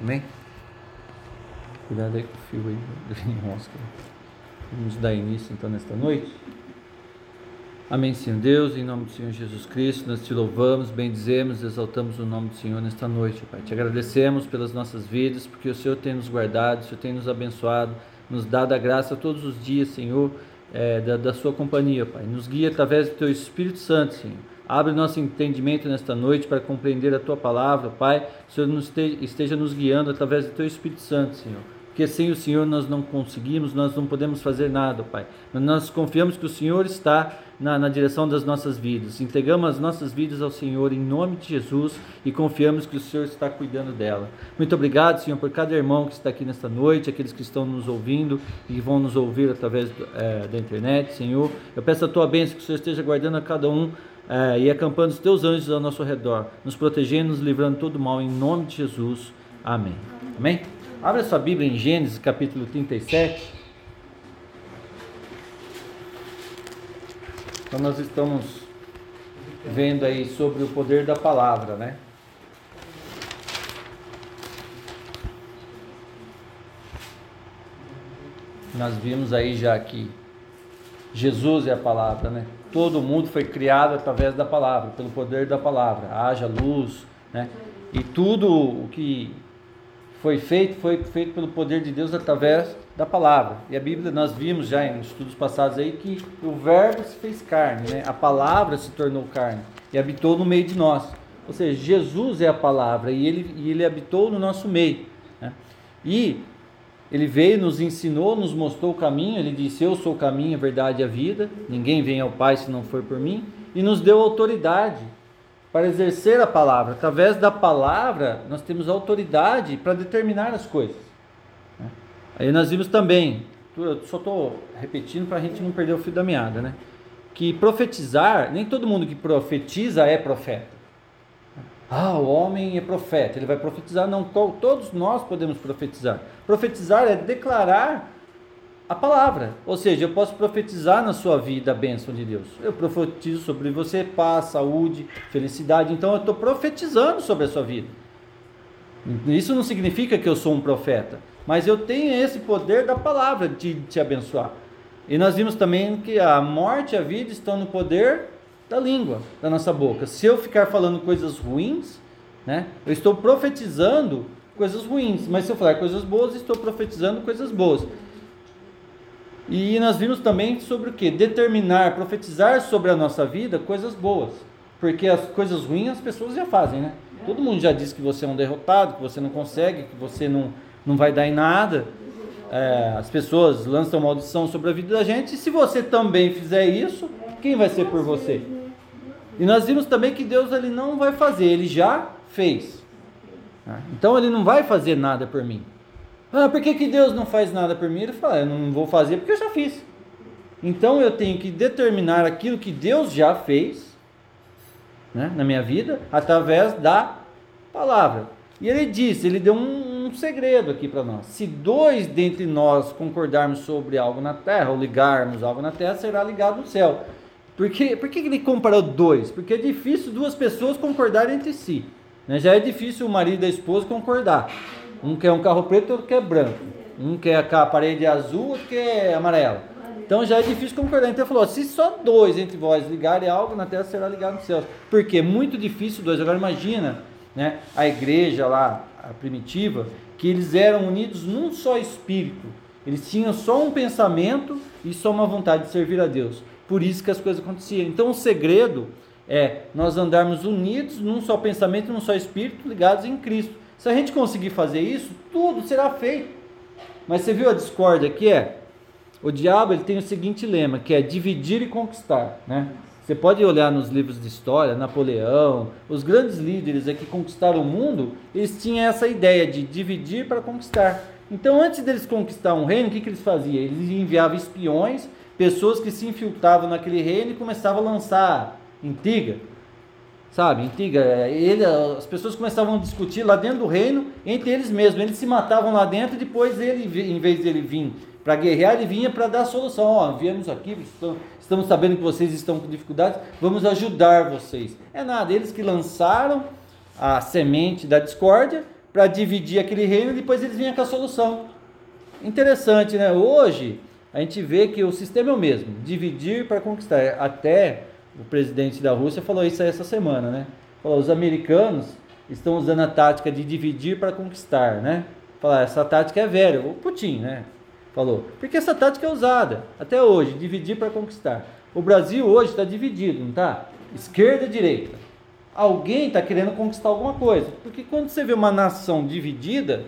Amém? Cuidado aí com o fio aí, mosca. Vamos dar início então nesta noite. Amém, Senhor Deus, em nome do Senhor Jesus Cristo, nós te louvamos, bendizemos, exaltamos o nome do Senhor nesta noite, Pai. Te agradecemos pelas nossas vidas, porque o Senhor tem nos guardado, o Senhor tem nos abençoado, nos dado a graça todos os dias, Senhor, é, da, da Sua companhia, Pai. Nos guia através do Teu Espírito Santo, Senhor. Abre nosso entendimento nesta noite para compreender a Tua palavra, Pai. O Senhor nos esteja, esteja nos guiando através do Teu Espírito Santo, Senhor porque sem o Senhor nós não conseguimos, nós não podemos fazer nada, Pai. Mas nós confiamos que o Senhor está na, na, direção das nossas vidas. Entregamos as nossas vidas ao Senhor em nome de Jesus e confiamos que o Senhor está cuidando dela. Muito obrigado, Senhor, por cada irmão que está aqui nesta noite, aqueles que estão nos ouvindo e vão nos ouvir através do, é, da internet, Senhor. Eu peço a tua bênção que o Senhor esteja guardando a cada um. É, e acampando os teus anjos ao nosso redor, nos protegendo, nos livrando de todo mal, em nome de Jesus. Amém. Amém? Abra sua Bíblia em Gênesis capítulo 37. Então nós estamos vendo aí sobre o poder da palavra, né? Nós vimos aí já que Jesus é a palavra, né? Todo mundo foi criado através da palavra, pelo poder da palavra. Haja luz, né? E tudo o que foi feito, foi feito pelo poder de Deus através da palavra. E a Bíblia, nós vimos já em estudos passados aí que o verbo se fez carne, né? a palavra se tornou carne e habitou no meio de nós. Ou seja, Jesus é a palavra e ele, e ele habitou no nosso meio. Né? E ele veio, nos ensinou, nos mostrou o caminho. Ele disse: Eu sou o caminho, a verdade e a vida. Ninguém vem ao Pai se não for por mim. E nos deu autoridade para exercer a palavra. Através da palavra, nós temos autoridade para determinar as coisas. Né? Aí nós vimos também, eu só estou repetindo para a gente não perder o fio da meada, né? Que profetizar, nem todo mundo que profetiza é profeta. Ah, o homem é profeta, ele vai profetizar. Não, todos nós podemos profetizar. Profetizar é declarar a palavra. Ou seja, eu posso profetizar na sua vida a bênção de Deus. Eu profetizo sobre você paz, saúde, felicidade. Então eu estou profetizando sobre a sua vida. Isso não significa que eu sou um profeta, mas eu tenho esse poder da palavra de te abençoar. E nós vimos também que a morte e a vida estão no poder da língua, da nossa boca. Se eu ficar falando coisas ruins, né, eu estou profetizando coisas ruins. Mas se eu falar coisas boas, estou profetizando coisas boas. E nós vimos também sobre o que? Determinar, profetizar sobre a nossa vida coisas boas. Porque as coisas ruins as pessoas já fazem, né? Todo mundo já disse que você é um derrotado, que você não consegue, que você não, não vai dar em nada. É, as pessoas lançam maldição sobre a vida da gente. E se você também fizer isso, quem vai ser por você? E nós vimos também que Deus ele não vai fazer, ele já fez. Então ele não vai fazer nada por mim. Ah, por que, que Deus não faz nada por mim? Ele fala, eu não vou fazer porque eu já fiz. Então eu tenho que determinar aquilo que Deus já fez né, na minha vida através da palavra. E ele disse, ele deu um, um segredo aqui para nós. Se dois dentre nós concordarmos sobre algo na terra, ou ligarmos algo na terra, será ligado no céu. Por que, por que ele comparou dois? Porque é difícil duas pessoas concordarem entre si. Né? Já é difícil o marido e a esposa concordar. Um quer um carro preto, outro quer branco. Um quer a parede azul, outro quer amarelo. Então já é difícil concordar. Então ele falou: se só dois entre vós ligarem algo na terra, será ligado no céu. Porque é muito difícil dois. Agora imagina né, a igreja lá, a primitiva, que eles eram unidos num só espírito. Eles tinham só um pensamento e só uma vontade de servir a Deus. Por isso que as coisas aconteciam. Então o segredo é nós andarmos unidos num só pensamento, num só espírito, ligados em Cristo. Se a gente conseguir fazer isso, tudo será feito. Mas você viu a discórdia que é? O diabo ele tem o seguinte lema, que é dividir e conquistar, né? Você pode olhar nos livros de história, Napoleão, os grandes líderes que conquistaram o mundo, eles tinham essa ideia de dividir para conquistar. Então, antes deles conquistar um reino, o que, que eles faziam? Eles enviavam espiões, pessoas que se infiltravam naquele reino e começavam a lançar intriga, sabe, antiga, é, ele, as pessoas começavam a discutir lá dentro do reino entre eles mesmos. Eles se matavam lá dentro e depois ele, em vez de ele vir para guerrear, ele vinha para dar solução. Ó, viemos aqui, estamos sabendo que vocês estão com dificuldades, vamos ajudar vocês. É nada, eles que lançaram a semente da discórdia para dividir aquele reino e depois eles vinham com a solução. Interessante, né? Hoje a gente vê que o sistema é o mesmo, dividir para conquistar. Até o presidente da Rússia falou isso essa semana, né? Falou, os americanos estão usando a tática de dividir para conquistar, né? Falar, essa tática é velha, o Putin, né? Falou, porque essa tática é usada até hoje, dividir para conquistar. O Brasil hoje está dividido, não está? Esquerda e direita. Alguém está querendo conquistar alguma coisa, porque quando você vê uma nação dividida,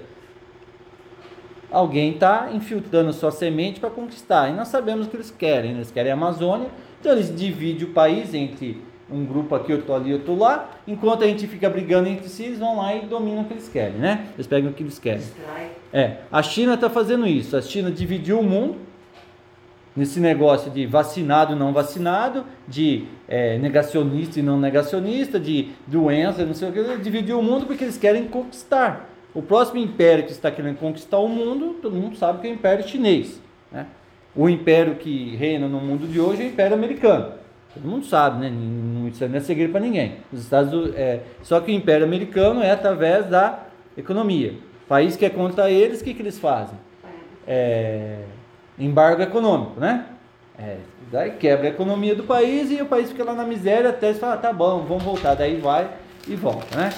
alguém está infiltrando sua semente para conquistar. E nós sabemos o que eles querem. Né? Eles querem a Amazônia, então eles dividem o país entre um grupo aqui, outro ali, outro lá. Enquanto a gente fica brigando entre si, eles vão lá e dominam o que eles querem, né? Eles pegam o que eles querem. É, a China está fazendo isso. A China dividiu o mundo nesse negócio de vacinado e não vacinado, de é, negacionista e não negacionista, de doença, não sei o que. Dividiu o mundo porque eles querem conquistar. O próximo império que está querendo conquistar o mundo, todo mundo sabe que é o Império Chinês. Né? O império que reina no mundo de hoje é o Império Americano. Todo mundo sabe, né? Isso não é segredo para ninguém. Os Estados é, só que o Império Americano é através da economia. O país que é contra eles, o que, que eles fazem? É, embargo econômico, né? É, daí quebra a economia do país e o país fica lá na miséria até eles falam, ah, tá bom, vamos voltar. Daí vai e volta, né?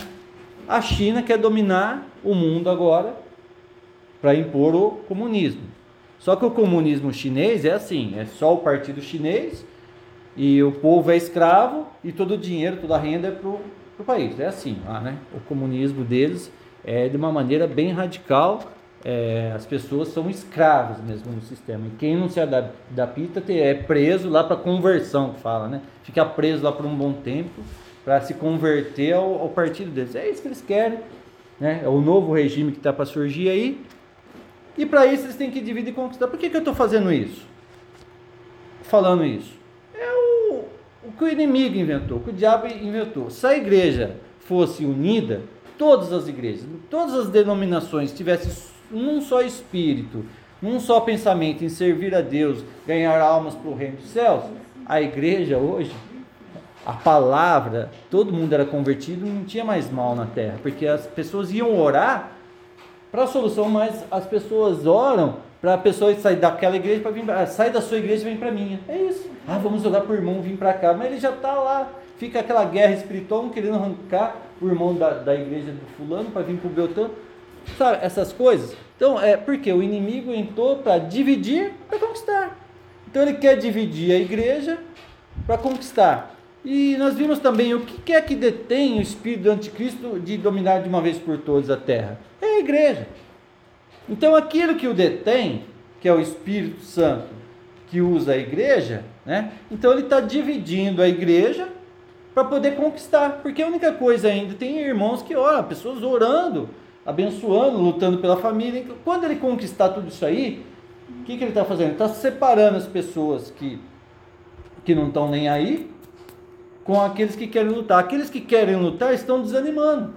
A China quer dominar o mundo agora para impor o comunismo. Só que o comunismo chinês é assim, é só o partido chinês e o povo é escravo e todo o dinheiro, toda a renda é para o país. É assim lá, né? O comunismo deles é de uma maneira bem radical. É, as pessoas são escravas mesmo no sistema. E quem não se adapta é preso lá para conversão, fala, né? Fica preso lá por um bom tempo para se converter ao, ao, partido deles. É isso que eles querem, né? É o novo regime que está para surgir aí. E para isso eles têm que dividir e conquistar. Por que, que eu estou fazendo isso? Falando isso. É o, o que o inimigo inventou, o que o diabo inventou. Se a igreja fosse unida, todas as igrejas, todas as denominações tivessem um só espírito, um só pensamento em servir a Deus, ganhar almas para o reino dos céus, a igreja hoje a palavra, todo mundo era convertido, não tinha mais mal na terra, porque as pessoas iam orar para a solução, mas as pessoas oram para a pessoa sair daquela igreja para vir, ah, sai da sua igreja e vem para minha. É isso. Ah, vamos orar o irmão vir para cá, mas ele já está lá, fica aquela guerra espiritual, querendo arrancar o irmão da, da igreja do fulano para vir para o Beltrano. Sabe, essas coisas. Então, é porque o inimigo entrou para dividir, para conquistar. Então ele quer dividir a igreja para conquistar. E nós vimos também o que é que detém o espírito do anticristo de dominar de uma vez por todas a terra? É a igreja. Então aquilo que o detém, que é o Espírito Santo, que usa a igreja, né? Então ele está dividindo a igreja para poder conquistar, porque a única coisa ainda tem irmãos que oram, pessoas orando, abençoando, lutando pela família. Quando ele conquistar tudo isso aí, o que, que ele está fazendo? Está separando as pessoas que, que não estão nem aí com aqueles que querem lutar. Aqueles que querem lutar estão desanimando,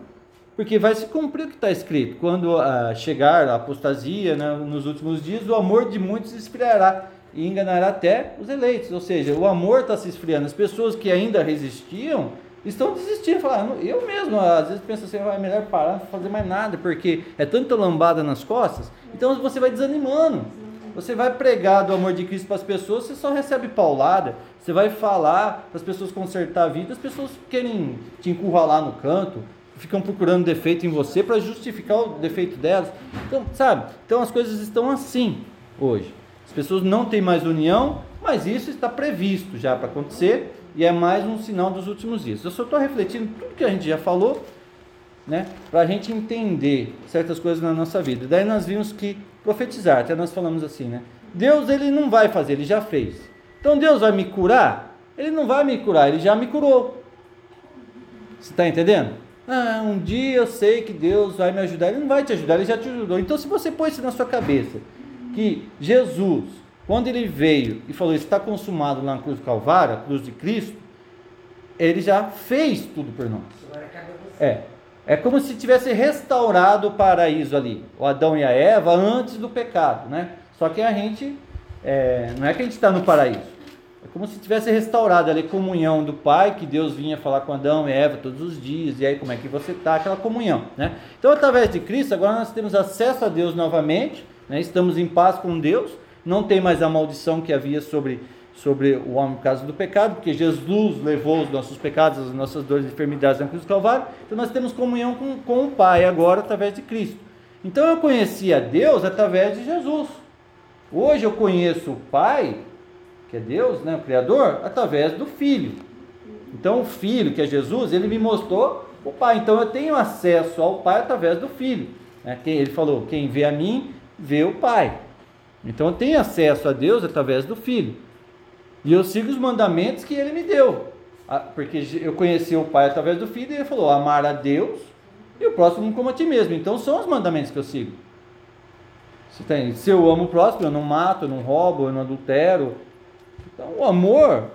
porque vai se cumprir o que está escrito. Quando ah, chegar a apostasia né, nos últimos dias, o amor de muitos esfriará e enganará até os eleitos. Ou seja, o amor está se esfriando. As pessoas que ainda resistiam estão desistindo. Falando, eu mesmo, às vezes, penso assim, vai melhor parar, não fazer mais nada, porque é tanta lambada nas costas. Então você vai desanimando. Você vai pregar do amor de Cristo para as pessoas, você só recebe paulada. Você vai falar para as pessoas consertar a vida, as pessoas querem te encurralar no canto, ficam procurando defeito em você para justificar o defeito delas. Então, sabe? Então as coisas estão assim hoje. As pessoas não têm mais união, mas isso está previsto já para acontecer e é mais um sinal dos últimos dias. Eu só estou refletindo tudo que a gente já falou, né, para a gente entender certas coisas na nossa vida. Daí nós vimos que profetizar, até nós falamos assim, né? Deus ele não vai fazer, ele já fez. Então Deus vai me curar? Ele não vai me curar, ele já me curou. Você está entendendo? Ah, um dia eu sei que Deus vai me ajudar. Ele não vai te ajudar, ele já te ajudou. Então, se você pôr isso na sua cabeça, que Jesus, quando ele veio e falou, está consumado na cruz do Calvário, a cruz de Cristo, ele já fez tudo por nós. É. É como se tivesse restaurado o paraíso ali, o Adão e a Eva, antes do pecado, né? Só que a gente, é, não é que a gente está no paraíso. É como se tivesse restaurado ali a comunhão do Pai, que Deus vinha falar com Adão e Eva todos os dias, e aí como é que você está, aquela comunhão. Né? Então, através de Cristo, agora nós temos acesso a Deus novamente, né? estamos em paz com Deus, não tem mais a maldição que havia sobre, sobre o homem por causa do pecado, porque Jesus levou os nossos pecados, as nossas dores e enfermidades na cruz do Calvário, então nós temos comunhão com, com o Pai agora através de Cristo. Então eu conheci a Deus através de Jesus. Hoje eu conheço o Pai que é Deus, né, o Criador, através do Filho. Então o Filho, que é Jesus, ele me mostrou o Pai. Então eu tenho acesso ao Pai através do Filho. Né? Ele falou: quem vê a mim, vê o Pai. Então eu tenho acesso a Deus através do Filho. E eu sigo os mandamentos que ele me deu. Ah, porque eu conheci o Pai através do Filho e ele falou: amar a Deus e o próximo como a ti mesmo. Então são os mandamentos que eu sigo. Se, eu amo o próximo, eu não mato, eu não roubo, eu não adultero, então, o amor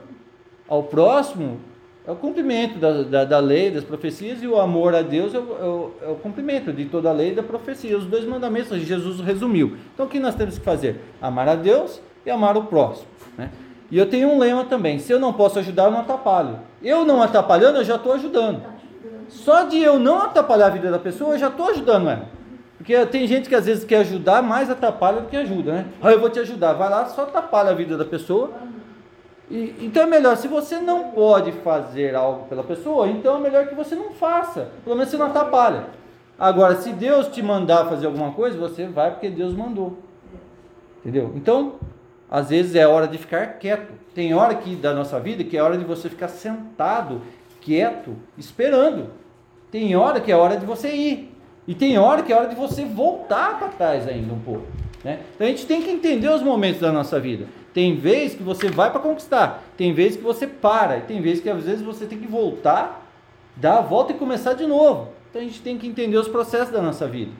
ao próximo é o cumprimento da, da, da lei, das profecias, e o amor a Deus é o, é, o, é o, cumprimento de toda a lei e da profecia. Os dois mandamentos Jesus resumiu. Então, o que nós temos que fazer? Amar a Deus e amar o próximo. Né? E eu tenho um lema também: se eu não posso ajudar, eu não atrapalho. Eu não atrapalhando, eu já estou ajudando. Só de eu não atrapalhar a vida da pessoa, eu já estou ajudando ela. Porque tem gente que às vezes quer ajudar, mais atrapalha do que ajuda, né? Ah, eu vou te ajudar. Vai lá, só atrapalha a vida da pessoa e, então é melhor, se você não pode fazer algo pela pessoa, então é melhor que você não faça. Pelo menos você não atrapalha. Agora, se Deus te mandar fazer alguma coisa, você vai porque Deus mandou. Entendeu? Então, às vezes é hora de ficar quieto. Tem hora que da nossa vida que é hora de você ficar sentado, quieto, esperando. Tem hora que é hora de você ir. E tem hora que é hora de você voltar para trás ainda um pouco. Né? Então a gente tem que entender os momentos da nossa vida. Tem vez que você vai para conquistar, tem vez que você para, e tem vez que às vezes você tem que voltar, dar a volta e começar de novo. Então a gente tem que entender os processos da nossa vida.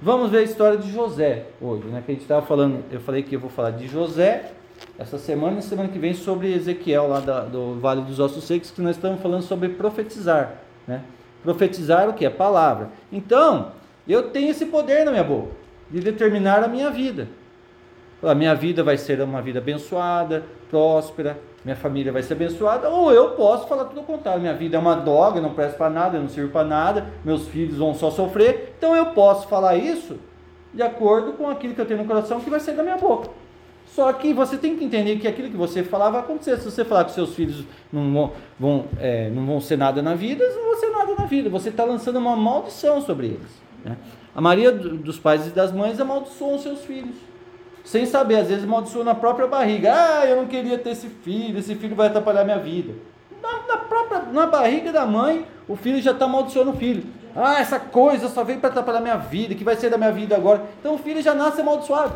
Vamos ver a história de José hoje, né? Que a gente estava falando, eu falei que eu vou falar de José essa semana e semana que vem sobre Ezequiel lá da, do Vale dos Ossos Secos, que nós estamos falando sobre profetizar, né? Profetizar o que? A palavra. Então, eu tenho esse poder na minha boca de determinar a minha vida. A minha vida vai ser uma vida abençoada, próspera, minha família vai ser abençoada, ou eu posso falar tudo o contrário. Minha vida é uma droga, não presta para nada, eu não sirvo para nada, meus filhos vão só sofrer. Então eu posso falar isso de acordo com aquilo que eu tenho no coração que vai sair da minha boca. Só que você tem que entender que aquilo que você falar vai acontecer. Se você falar que seus filhos não vão, vão é, não vão ser nada na vida, eles não vão ser nada na vida. Você está lançando uma maldição sobre eles. Né? A maioria dos pais e das mães amaldiçoam seus filhos sem saber, às vezes amaldiçoa na própria barriga. Ah, eu não queria ter esse filho, esse filho vai atrapalhar minha vida. Na, na própria, na barriga da mãe, o filho já está amaldiçoando o filho. Ah, essa coisa só veio para atrapalhar minha vida, que vai ser da minha vida agora. Então o filho já nasce amaldiçoado.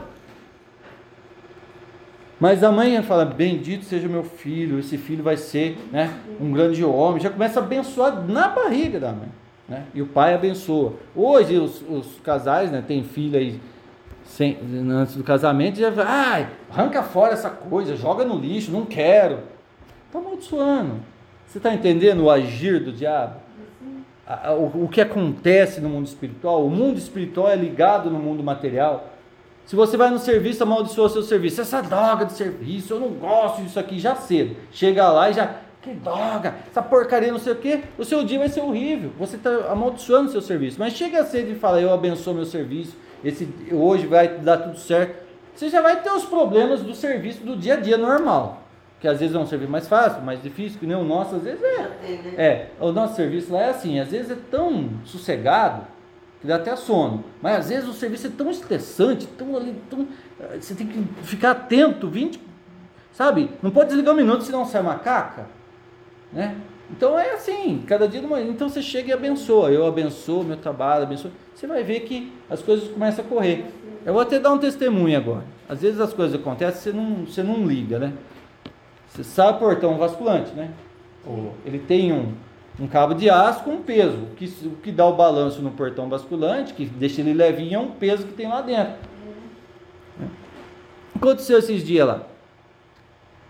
Mas a mãe fala: Bendito seja meu filho, esse filho vai ser né, um grande homem. Já começa a abençoar na barriga da mãe. Né? E o pai abençoa. Hoje os, os casais né, têm filho aí sem, antes do casamento, já ai, arranca fora essa coisa, joga no lixo, não quero. Está amaldiçoando. Você está entendendo o agir do diabo? O, o que acontece no mundo espiritual? O mundo espiritual é ligado no mundo material. Se você vai no serviço, amaldiçoa seu serviço. Essa droga de serviço, eu não gosto disso aqui já cedo. Chega lá e já, que droga, essa porcaria, não sei o que. O seu dia vai ser horrível. Você está amaldiçoando seu serviço. Mas chega cedo e fala, eu abençoo meu serviço esse hoje vai dar tudo certo. Você já vai ter os problemas do serviço do dia a dia normal. Que às vezes é um serviço mais fácil, mais difícil, que nem o nosso, às vezes é. É, o nosso serviço lá é assim, às vezes é tão sossegado que dá até sono. Mas às vezes o serviço é tão estressante, tão ali, tão. Você tem que ficar atento, 20. Sabe? Não pode desligar um minuto senão sai uma caca. Né? Então é assim, cada dia de manhã. Então você chega e abençoa. Eu abençoo meu trabalho, abençoo. Você vai ver que as coisas começam a correr. Eu vou até dar um testemunho agora. Às vezes as coisas acontecem, você não, você não liga, né? Você sabe o portão vasculante, né? Ele tem um, um cabo de aço com um peso. O que, o que dá o balanço no portão basculante, que deixa ele levinho, é um peso que tem lá dentro. Aconteceu esses dias lá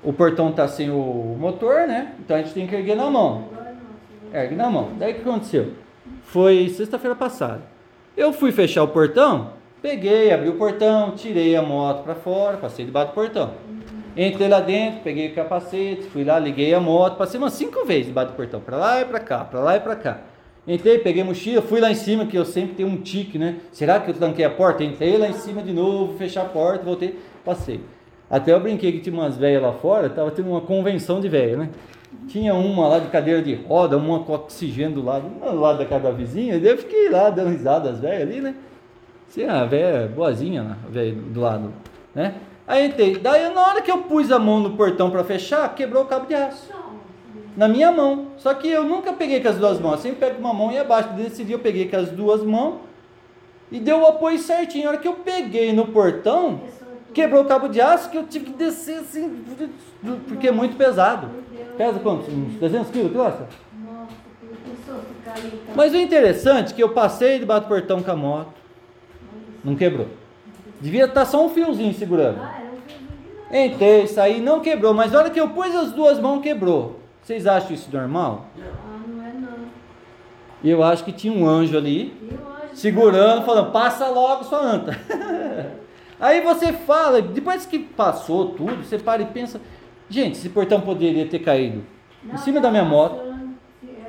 o portão está sem o motor, né? Então a gente tem que erguer na mão. Ergue na mão. Daí o que aconteceu? Foi sexta-feira passada. Eu fui fechar o portão, peguei, abri o portão, tirei a moto para fora, passei debaixo do portão. Entrei lá dentro, peguei o capacete, fui lá, liguei a moto, passei umas cinco vezes debaixo do portão, para lá e para cá, para lá e para cá. Entrei, peguei mochila, fui lá em cima, que eu sempre tenho um tique, né? Será que eu tranquei a porta? Entrei lá em cima de novo, fechei a porta, voltei, passei. Até eu brinquei que tinha umas velhas lá fora, tava tendo uma convenção de velha, né? Tinha uma lá de cadeira de roda, uma com oxigênio do lado, do lado da casa da vizinha, e eu fiquei lá dando risada as velhas ali, né? Assim, a velha boazinha lá, a velha do lado, né? Aí entrei. Daí na hora que eu pus a mão no portão para fechar, quebrou o cabo de aço. Na minha mão. Só que eu nunca peguei com as duas mãos. Eu sempre pego uma mão e abaixo. Desse dia eu peguei com as duas mãos e deu o apoio certinho. Na hora que eu peguei no portão, quebrou o cabo de aço que eu tive que descer assim, porque é muito pesado. Pesa quanto? Uns 300 quilos, Nossa, Mas o interessante é que eu passei debaixo do portão com a moto, não quebrou. Devia estar só um fiozinho segurando. Entrei, saí, não quebrou, mas na hora que eu pus as duas mãos, quebrou. Vocês acham isso normal? Ah, não é não. E eu acho que tinha um anjo ali, segurando, falando, passa logo sua anta. Aí você fala, depois que passou tudo, você para e pensa, gente, esse portão poderia ter caído em cima da minha moto,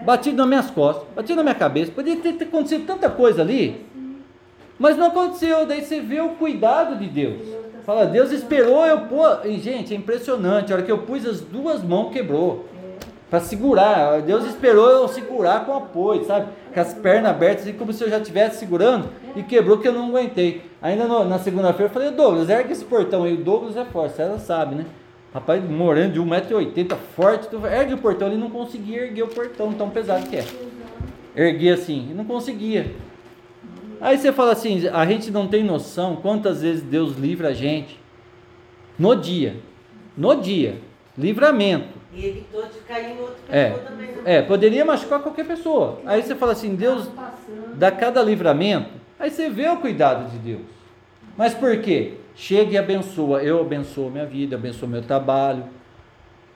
batido nas minhas costas, batido na minha cabeça, poderia ter, ter acontecido tanta coisa ali, mas não aconteceu. Daí você vê o cuidado de Deus. Fala, Deus esperou eu pôr. E, gente, é impressionante. A hora que eu pus as duas mãos, quebrou. Para segurar. Deus esperou eu segurar com apoio, sabe? Com as pernas abertas, assim como se eu já estivesse segurando. E quebrou que eu não aguentei. Ainda no, na segunda-feira eu falei, Douglas, ergue esse portão aí. O Douglas é forte, ela sabe, né? Rapaz, morando de 1,80m, forte. Tu ergue o portão. Ele não conseguia erguer o portão, tão pesado que é. Erguer assim. E não conseguia. Aí você fala assim: a gente não tem noção quantas vezes Deus livra a gente no dia. No dia. Livramento. E evitou de cair em outra é. pessoa é, também. Né? É, poderia machucar qualquer pessoa. Aí você fala assim: Deus dá cada livramento. Aí você vê o cuidado de Deus. Mas por quê? Chega e abençoa. Eu abençoo minha vida, abençoo meu trabalho.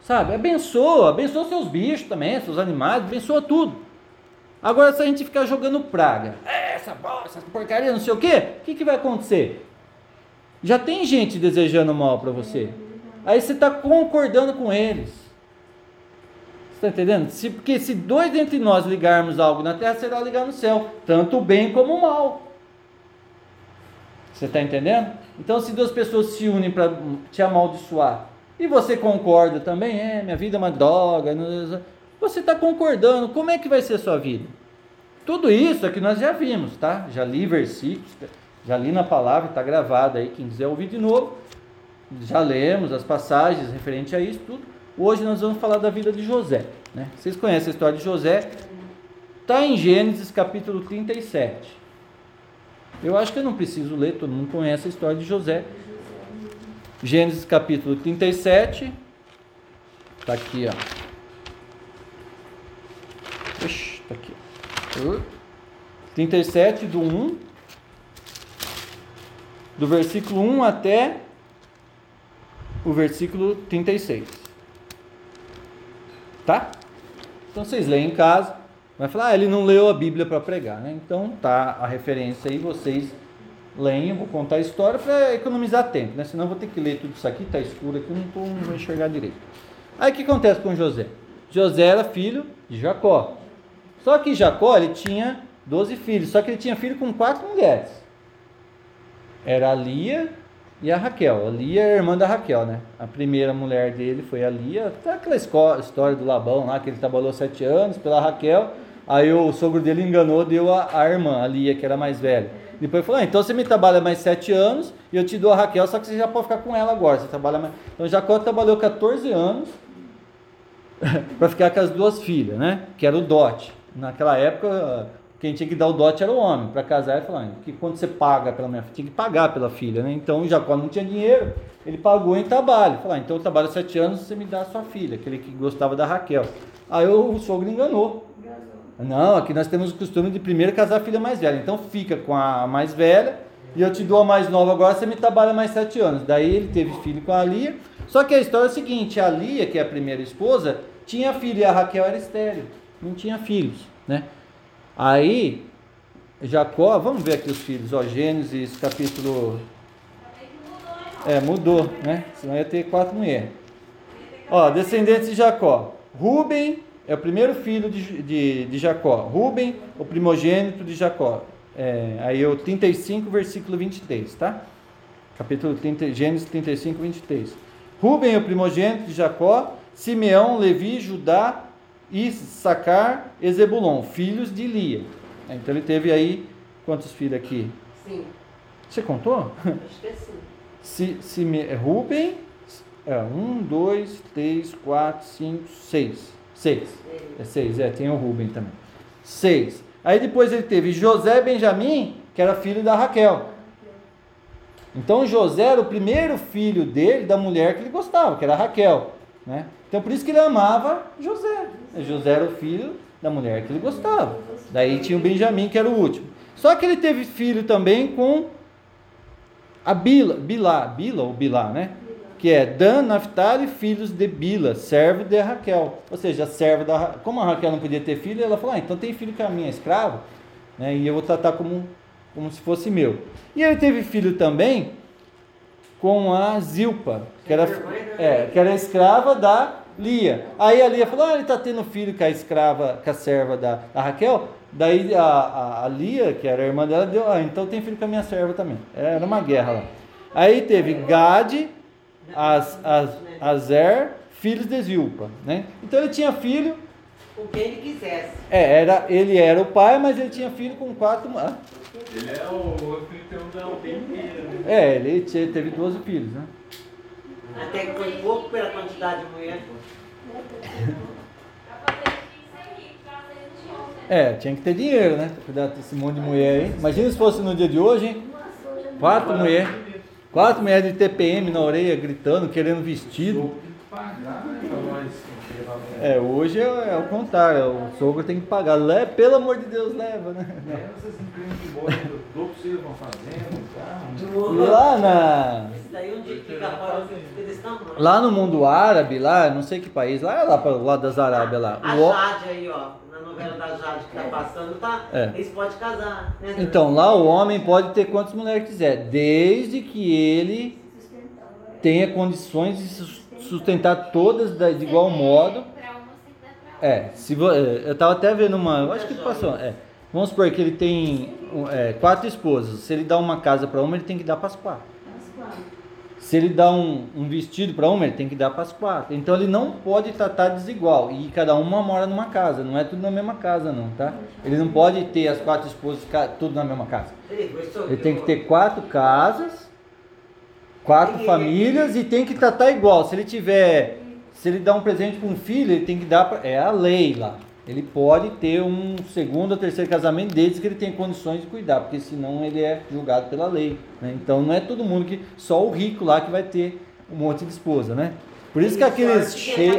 Sabe? Abençoa, abençoa seus bichos também, seus animais, abençoa tudo. Agora, se a gente ficar jogando praga, essa, essa porcaria, não sei o quê, o que, que vai acontecer? Já tem gente desejando mal para você. Aí você está concordando com eles. Está entendendo? Se, porque se dois entre nós ligarmos algo na terra, será ligar no céu. Tanto o bem como o mal. Você está entendendo? Então, se duas pessoas se unem para te amaldiçoar, e você concorda também, é, minha vida é uma droga, você está concordando, como é que vai ser a sua vida? Tudo isso é que nós já vimos, tá? Já li versículos, já li na palavra, está gravado aí, quem quiser ouvir de novo. Já lemos as passagens referentes a isso, tudo. Hoje nós vamos falar da vida de José. Né? Vocês conhecem a história de José? Está em Gênesis capítulo 37. Eu acho que eu não preciso ler, todo mundo conhece a história de José. Gênesis capítulo 37. Está aqui, ó. Ixi, tá aqui. 37 do 1, do versículo 1 até o versículo 36. Tá? Então vocês leem em casa. Vai falar, ah, ele não leu a Bíblia para pregar, né? Então tá a referência aí, vocês leem, eu vou contar a história para economizar tempo, né? Senão eu vou ter que ler tudo isso aqui, tá escuro aqui, não, tô, não vou enxergar direito. Aí o que acontece com José? José era filho de Jacó. Só que Jacó ele tinha 12 filhos, só que ele tinha filho com quatro mulheres. Era Lia e a Raquel. A Lia é a irmã da Raquel, né? A primeira mulher dele foi a Lia, até aquela história do Labão lá, que ele trabalhou sete anos pela Raquel. Aí o sogro dele enganou, deu a, a irmã, a Lia, que era mais velha. Depois falou: ah, então você me trabalha mais sete anos e eu te dou a Raquel, só que você já pode ficar com ela agora. Você trabalha mais. Então Jacó trabalhou 14 anos para ficar com as duas filhas, né? Que era o dote. Naquela época, quem tinha que dar o dote era o homem. Para casar, ele falou que quando você paga pela minha filha, tinha que pagar pela filha, né? Então Jacó não tinha dinheiro, ele pagou em trabalho. Falou, ah, então eu trabalho sete anos, você me dá a sua filha, aquele que gostava da Raquel. Aí o sogro enganou. Não, aqui nós temos o costume de primeiro casar a filha mais velha. Então fica com a mais velha e eu te dou a mais nova agora, você me trabalha mais sete anos. Daí ele teve filho com a Lia. Só que a história é a seguinte: a Lia, que é a primeira esposa, tinha filho e a Raquel era estéreo não tinha filhos, né? Aí, Jacó, vamos ver aqui os filhos, ó, Gênesis capítulo É, mudou, né? Senão ia ter quatro mulheres. Ó, descendentes de Jacó. Rubem é o primeiro filho de, de, de Jacó. Rubem, o primogênito de Jacó. É, aí é o 35, versículo 23, tá? Capítulo 30, Gênesis 35, 23. Rubem o primogênito de Jacó, Simeão, Levi, Judá, Issacar e Zebulon, filhos de Lia. Então ele teve aí quantos filhos aqui? Sim. Você contou? Acho que é sim. Se, se, é Rubem, é, um, dois, três, quatro, cinco, seis. Seis. É seis, é, tem o Rubem também. Seis. Aí depois ele teve José Benjamim, que era filho da Raquel. Então José era o primeiro filho dele, da mulher que ele gostava, que era Raquel. Né? Então por isso que ele amava José. José era o filho da mulher que ele gostava. Daí tinha o Benjamim, que era o último. Só que ele teve filho também com a Bila, Bilá, Bila ou Bilá, né? Que é Dan, Naphtali, filhos de Bila, servo de Raquel. Ou seja, servo da Como a Raquel não podia ter filho, ela falou: ah, então tem filho que é a minha escrava, né? E eu vou tratar como, como se fosse meu. E ele teve filho também com a Zilpa, que era, é, que era escrava da Lia. Aí a Lia falou: ah, ele está tendo filho com a escrava, com a serva da, da Raquel. Daí a, a, a, Lia, que era a irmã dela, deu: ah, então tem filho com a minha serva também. Era uma guerra lá. Aí teve Gade, as, as, Azer, filhos de Zilpa. Né? Então ele tinha filho. Com quem ele quisesse. É, era, ele era o pai, mas ele tinha filho com quatro. Ah. Ele é o filho da aldeia inteira. Né? É, ele teve 12 filhos, né? Até que foi pouco pela quantidade de mulher. É, tinha que ter dinheiro, né? Pra cuidar desse monte de mulher aí. Imagina se fosse no dia de hoje, hein? Quatro mulheres. Quatro mulheres de TPM na orelha, gritando, querendo vestido. É, hoje é, é o contrário, o sogro tem que pagar. Le, pelo amor de Deus, leva, né? É? Lá na. Lá no mundo árabe, lá, não sei que país, lá é lá para o lado das Arábias lá. A Jade aí, ó, na novela da Jade que tá passando, tá? É. Eles podem casar, né? Então, lá o homem pode ter quantas mulheres quiser, desde que ele tenha condições de sustentar todas de igual modo. É, se é, eu estava até vendo uma, acho que passou, é. Vamos supor que ele tem é, quatro esposas. Se ele dá uma casa para uma, ele tem que dar para as quatro. Se ele dá um, um vestido para uma, ele tem que dar para as quatro. Então ele não pode tratar desigual. E cada uma mora numa casa, não é tudo na mesma casa, não, tá? Ele não pode ter as quatro esposas tudo na mesma casa. Ele tem que ter quatro casas, quatro famílias e tem que tratar igual. Se ele tiver, se ele dá um presente para um filho, ele tem que dar pra, é a lei lá ele pode ter um segundo ou terceiro casamento desde que ele tenha condições de cuidar, porque senão ele é julgado pela lei. Né? Então não é todo mundo que. Só o rico lá que vai ter um monte de esposa, né? Por isso que aqueles che...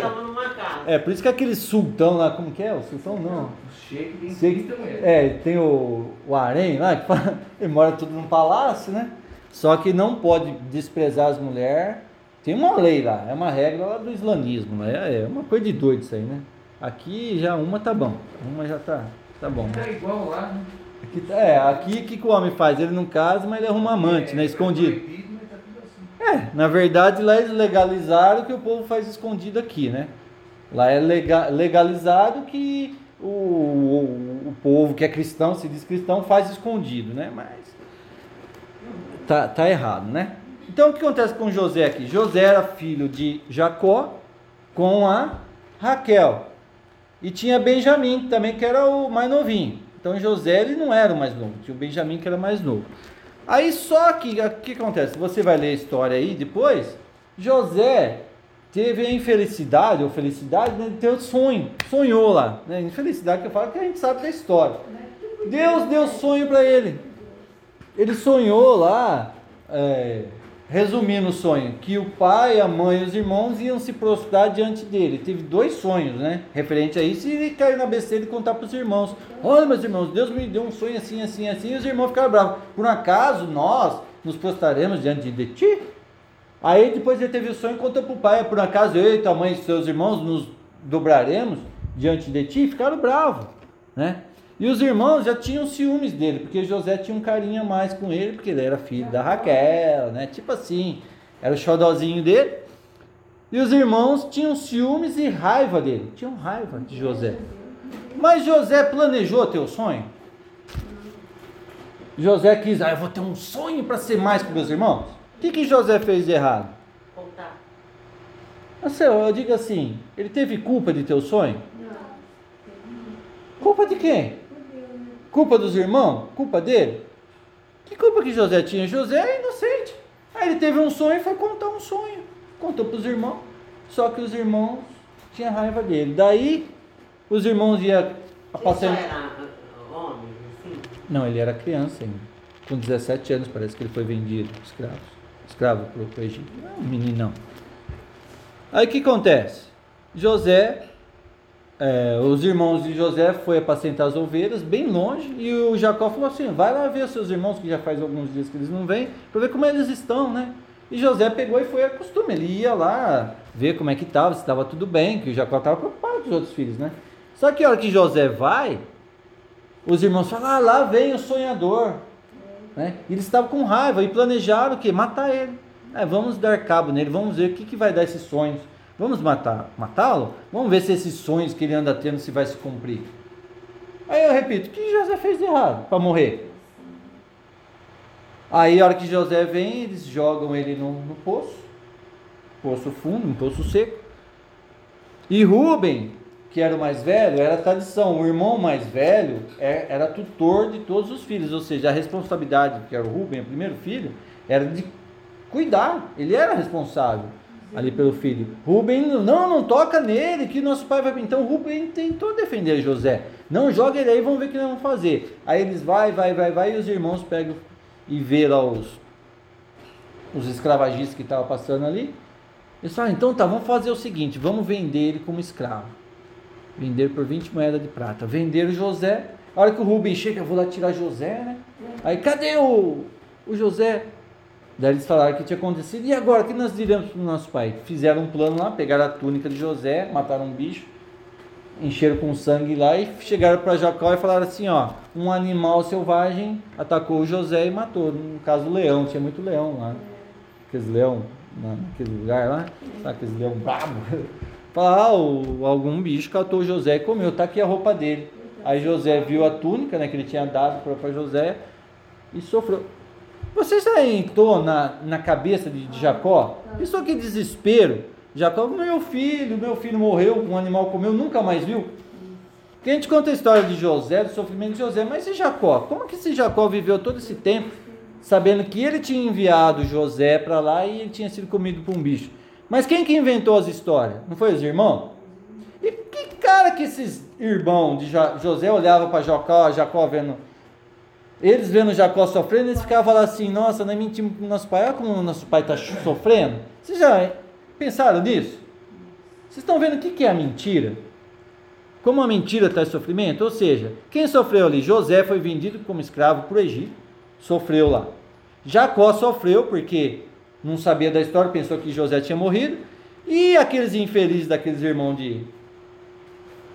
É, por isso que aquele sultão lá, como que é? O sultão não. O sheik É, tem o, o harém lá, que fala, ele mora tudo num palácio, né? Só que não pode desprezar as mulheres. Tem uma lei lá, é uma regra lá do islamismo, né? É uma coisa de doido isso aí, né? Aqui já uma tá bom. Uma já tá, tá bom. Tá igual lá, né? Aqui, tá, é, aqui o que, que o homem faz? Ele não casa, mas ele arruma amante, é, né? Escondido. É, assim. é, na verdade lá eles legalizaram o que o povo faz escondido aqui, né? Lá é legalizado que o, o, o, povo que é cristão, se diz cristão, faz escondido, né? Mas tá, tá errado, né? Então o que acontece com José aqui? José era filho de Jacó com a Raquel. E tinha Benjamim também, que era o mais novinho. Então José ele não era o mais novo, tinha o Benjamim que era mais novo. Aí só que o que acontece? Você vai ler a história aí depois. José teve a infelicidade ou felicidade né, de ter um sonho, sonhou lá. Né? Infelicidade que eu falo que a gente sabe da história. Deus deu sonho para ele. Ele sonhou lá. É, Resumindo o sonho, que o pai, a mãe e os irmãos iam se prostrar diante dele. Teve dois sonhos, né? Referente a isso, e ele caiu na besteira de contar para os irmãos: Olha, meus irmãos, Deus me deu um sonho assim, assim, assim, e os irmãos ficaram bravos. Por um acaso nós nos prostraremos diante de ti? Aí depois ele teve o sonho e contou para o pai: Por acaso eu e tua mãe e seus irmãos nos dobraremos diante de ti? Ficaram bravos, né? E os irmãos já tinham ciúmes dele, porque José tinha um carinho a mais com ele, porque ele era filho da Raquel, né? Tipo assim, era o xodózinho dele. E os irmãos tinham ciúmes e raiva dele, tinham raiva de José. Mas José planejou ter o sonho? José quis, ah, eu vou ter um sonho para ser mais que meus irmãos. O que, que José fez de errado? Contar. Eu digo assim, ele teve culpa de ter o sonho? Não. Culpa de quem? Culpa dos irmãos? Culpa dele? Que culpa que José tinha? José é inocente. Aí ele teve um sonho e foi contar um sonho. Contou para os irmãos. Só que os irmãos tinham raiva dele. Daí os irmãos iam apacentar. Não, ele era criança ainda. Com 17 anos parece que ele foi vendido, escravo. Escravo para o Egito. Não, é meninão. Aí o que acontece? José, é, os irmãos de José foi apacentar as ovelhas bem longe e o Jacó falou assim: vai lá ver seus irmãos que já faz alguns dias que eles não vêm, para ver como eles estão, né? E José pegou e foi a costume, ele ia lá ver como é que estava, se estava tudo bem, que o Jacó estava preocupado com os outros filhos, né? Só que a hora que José vai, os irmãos falam, ah, lá vem o sonhador. Né? E eles estavam com raiva e planejaram o quê? Matar ele. É, vamos dar cabo nele, vamos ver o que, que vai dar esses sonhos. Vamos matar, matá-lo? Vamos ver se esses sonhos que ele anda tendo se vai se cumprir. Aí eu repito, o que José fez de errado para morrer? Aí a hora que José vem, eles jogam ele no, no poço, poço fundo, um poço seco. E Rubem que era o mais velho, era tradição. O irmão mais velho é, era tutor de todos os filhos, ou seja, a responsabilidade, que era o Rubem, o primeiro filho, era de cuidar. Ele era responsável ali pelo filho. Rubem, não, não toca nele, que nosso pai vai. Então Rubem tentou defender José. Não joga ele aí, vamos ver o que nós vamos fazer. Aí eles vai, vai, vai, vai, e os irmãos pegam e vê lá os, os escravagistas que estavam passando ali. Eles falam, então tá, vamos fazer o seguinte, vamos vender ele como escravo. Vender por 20 moedas de prata. Venderam José. A hora que o Rubem chega, eu vou lá tirar José, né? Aí, cadê o, o José? Daí eles falaram que tinha acontecido. E agora, o que nós diremos para o nosso pai? Fizeram um plano lá, pegaram a túnica de José, mataram um bicho, encheram com sangue lá e chegaram para Jacó e falaram assim: ó, um animal selvagem atacou José e matou. No caso, o leão, tinha muito leão lá. Aqueles leão naquele lugar lá, sabe aqueles leão brabo? Fala, ah, algum bicho catou José e comeu, tá aqui a roupa dele. Aí José viu a túnica né, que ele tinha dado para José e sofreu. Você já entrou na, na cabeça de, de Jacó? Pensou que desespero. Jacó, meu filho, meu filho morreu, um animal comeu, nunca mais viu. Que a gente conta a história de José, do sofrimento de José, mas e Jacó? Como que esse Jacó viveu todo esse tempo sabendo que ele tinha enviado José para lá e ele tinha sido comido por um bicho? Mas quem que inventou as histórias? Não foi os irmãos? E que cara que esses irmãos de José olhavam para Jacó, Jacó vendo. Eles vendo Jacó sofrendo, eles ficavam lá assim, nossa, nós mentimos com nosso pai, olha como o nosso pai está sofrendo. Vocês já pensaram nisso? Vocês estão vendo o que é a mentira? Como a mentira traz sofrimento? Ou seja, quem sofreu ali? José foi vendido como escravo para o Egito, sofreu lá. Jacó sofreu porque não sabia da história, pensou que José tinha morrido. E aqueles infelizes daqueles irmãos de,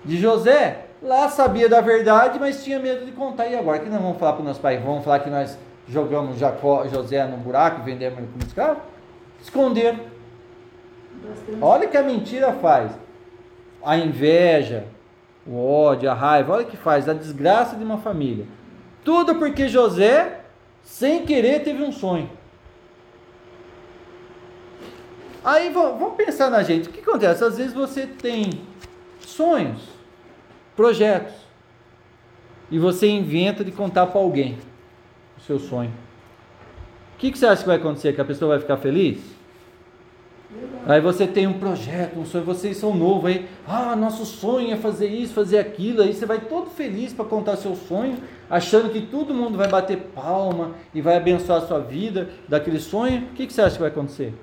de José, lá sabia da verdade, mas tinha medo de contar. E agora, que nós vamos falar para os nossos pais? Vamos falar que nós jogamos Jacó, José no buraco vendemos ele como escravo? Esconderam. Olha que a mentira faz. A inveja, o ódio, a raiva, olha o que faz, a desgraça de uma família. Tudo porque José, sem querer, teve um sonho. Aí vamos pensar na gente. O que acontece? Às vezes você tem sonhos, projetos, e você inventa de contar para alguém o seu sonho. O que, que você acha que vai acontecer? Que a pessoa vai ficar feliz? Aí você tem um projeto, um sonho, vocês são novos aí, ah, nosso sonho é fazer isso, fazer aquilo, aí você vai todo feliz para contar seu sonho, achando que todo mundo vai bater palma e vai abençoar a sua vida daquele sonho. O que, que você acha que vai acontecer?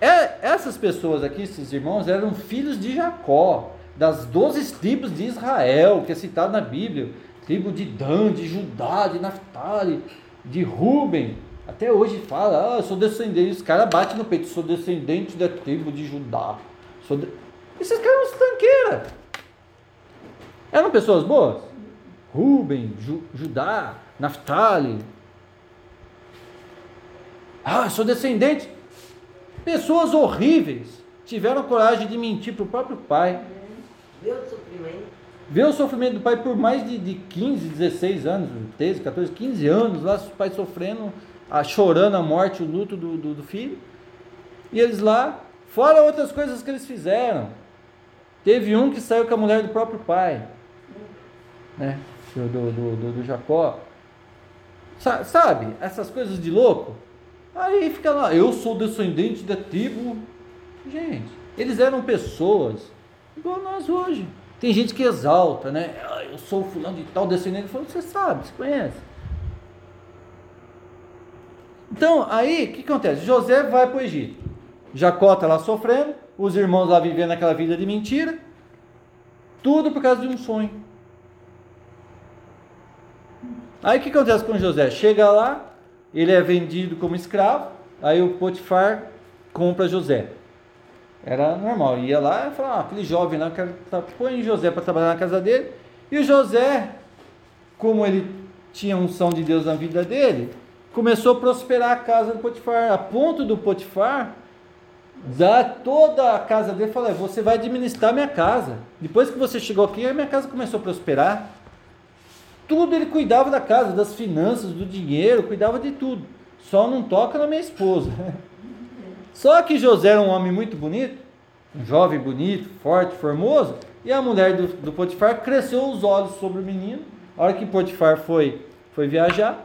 É, essas pessoas aqui, esses irmãos, eram filhos de Jacó, das doze tribos de Israel, que é citado na Bíblia. Tribo de Dan, de Judá, de Naphtali, de Ruben. Até hoje fala, ah, eu sou descendente. Os caras batem no peito, sou descendente da tribo de Judá. Sou de... Esses caras eram tanqueira. Eram pessoas boas? Ruben, Ju, Judá, Naphtali. Ah, sou descendente. Pessoas horríveis tiveram coragem de mentir para o próprio pai. Viu o sofrimento? Vê o sofrimento do pai por mais de, de 15, 16 anos, 13, 14, 15 anos, lá os pais sofrendo, a, chorando a morte, o luto do, do, do filho. E eles lá, fora outras coisas que eles fizeram. Teve um que saiu com a mulher do próprio pai, né? Do, do, do, do Jacó. Sabe, essas coisas de louco. Aí fica lá, eu sou descendente da tribo. Gente, eles eram pessoas igual nós hoje. Tem gente que exalta, né? Ah, eu sou fulano de tal descendente. Falou, você sabe, você conhece. Então, aí, o que acontece? José vai para o Egito. Jacó está lá sofrendo, os irmãos lá vivendo aquela vida de mentira. Tudo por causa de um sonho. Aí o que acontece com José? Chega lá, ele é vendido como escravo, aí o Potifar compra José. Era normal, ia lá e falava, ah, aquele jovem lá, quero, põe José para trabalhar na casa dele. E o José, como ele tinha unção de Deus na vida dele, começou a prosperar a casa do Potifar, a ponto do Potifar dar toda a casa dele e falar, você vai administrar minha casa. Depois que você chegou aqui, a minha casa começou a prosperar. Tudo ele cuidava da casa, das finanças, do dinheiro, cuidava de tudo. Só não toca na minha esposa. Só que José era um homem muito bonito, um jovem bonito, forte, formoso, e a mulher do, do Potifar cresceu os olhos sobre o menino. A hora que Potifar foi, foi viajar,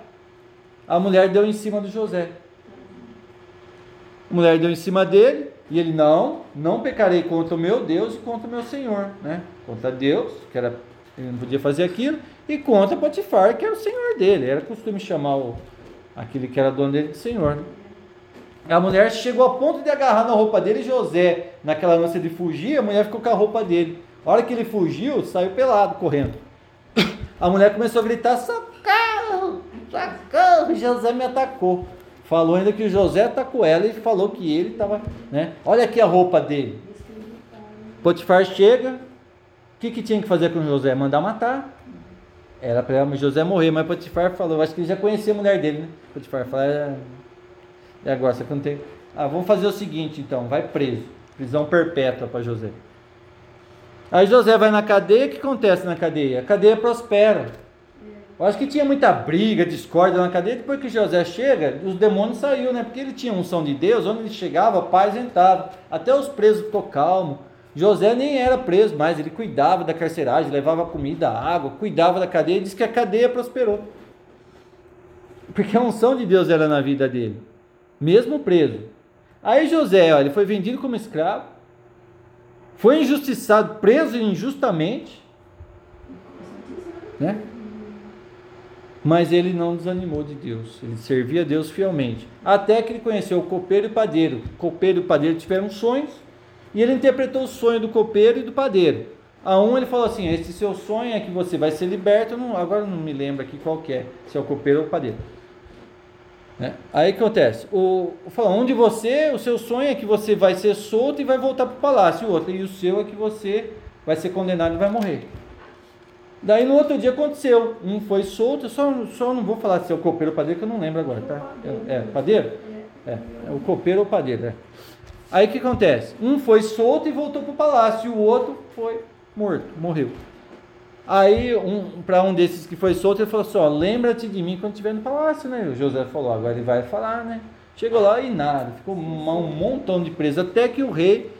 a mulher deu em cima do José. A mulher deu em cima dele, e ele, não, não pecarei contra o meu Deus e contra o meu Senhor, né? Contra Deus, que era, ele não podia fazer aquilo, e contra Potifar, que era o senhor dele. Era costume chamar o, aquele que era dono dele de senhor. Né? A mulher chegou a ponto de agarrar na roupa dele José, naquela ânsia de fugir, a mulher ficou com a roupa dele. A hora que ele fugiu, saiu pelado, correndo. A mulher começou a gritar: socorro, socorro, José me atacou. Falou ainda que o José atacou ela e falou que ele estava, né? Olha aqui a roupa dele. Potifar chega, o que, que tinha que fazer com o José? Mandar matar. Era para José morrer, mas Potifar falou, acho que ele já conhecia a mulher dele, né? Potifar falou, é, e agora você não tem. Ah, vamos fazer o seguinte então, vai preso. Prisão perpétua para José. Aí José vai na cadeia, o que acontece na cadeia? A cadeia prospera. Eu acho que tinha muita briga, discórdia na cadeia. Depois que José chega, os demônios saíram, né? Porque ele tinha unção de Deus, onde ele chegava, a paz entrava. Até os presos ficou calmo. José nem era preso mais, ele cuidava da carceragem, levava comida, água, cuidava da cadeia, e diz que a cadeia prosperou. Porque a unção de Deus era na vida dele, mesmo preso. Aí José, ó, ele foi vendido como escravo, foi injustiçado, preso injustamente, né? Mas ele não desanimou de Deus, ele servia a Deus fielmente, até que ele conheceu o copeiro e o padeiro. O copeiro e o padeiro tiveram sonhos, e ele interpretou o sonho do copeiro e do padeiro. A um ele falou assim: Esse seu sonho é que você vai ser liberto. Não, agora não me lembro aqui qual é, se é o copeiro ou o padeiro. Né? Aí o que acontece? O, um de você, o seu sonho é que você vai ser solto e vai voltar para o palácio. O outro, e o seu é que você vai ser condenado e vai morrer. Daí no outro dia aconteceu. Um foi solto, só, só não vou falar se é o copeiro ou padeiro, que eu não lembro agora, tá? É, é padeiro? É, é o copeiro ou o padeiro, é. Aí o que acontece? Um foi solto e voltou para o palácio, e o outro foi morto, morreu. Aí, um, para um desses que foi solto, ele falou assim: ó, lembra-te de mim quando estiver no palácio, né? O José falou: agora ele vai falar, né? Chegou lá e nada, ficou um, um montão de preso, até que o rei,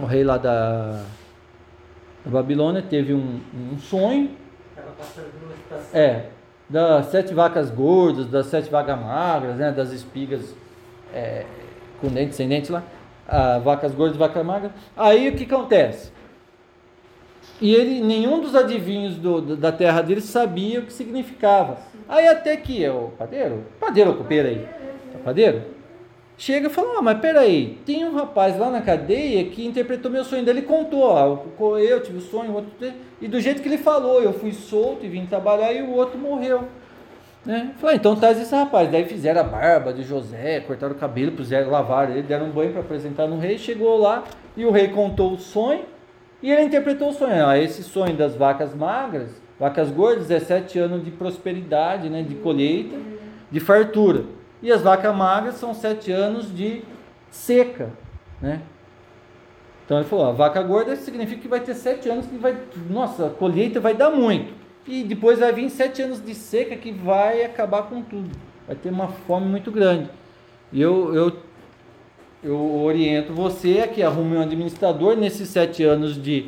o rei lá da, da Babilônia, teve um, um sonho. É, das sete vacas gordas, das sete vacas magras, né? Das espigas. É, com dente, sem dente lá, ah, vacas gordas e vacas magras. Aí o que acontece? E ele, nenhum dos adivinhos do, da terra dele sabia o que significava. Aí até que o padeiro, padeiro copeiro aí, é padeiro, chega e fala, ah, mas peraí, tem um rapaz lá na cadeia que interpretou meu sonho dele contou, ó, eu tive o sonho, o outro, e do jeito que ele falou, eu fui solto e vim trabalhar e o outro morreu. Né? Falei, ah, então traz esse rapaz. Daí fizeram a barba de José, cortaram o cabelo, puseram, lavaram ele, deram um banho para apresentar no rei. Chegou lá e o rei contou o sonho e ele interpretou o sonho. Ah, esse sonho das vacas magras, vacas gordas, 17 anos de prosperidade, né, de colheita, de fartura. E as vacas magras são sete anos de seca, né? Então ele falou, a vaca gorda significa que vai ter sete anos que vai, nossa, a colheita vai dar muito. E depois vai vir sete anos de seca que vai acabar com tudo. Vai ter uma fome muito grande. E eu, eu, eu oriento você a que arrume um administrador nesses sete anos de,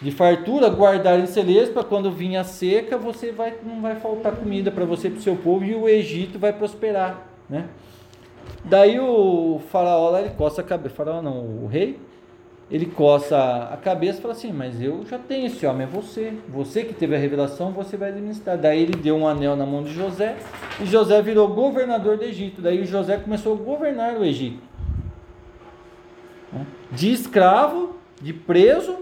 de fartura, guardar em celeiros para quando vir a seca, você vai, não vai faltar comida para você e para o seu povo e o Egito vai prosperar. Né? Daí o faraó lá, ele coça a cabeça, faraó não, o rei, ele coça a cabeça e fala assim, mas eu já tenho esse homem, é você, você que teve a revelação, você vai administrar. Daí ele deu um anel na mão de José, e José virou governador do Egito, daí José começou a governar o Egito. Né? De escravo, de preso,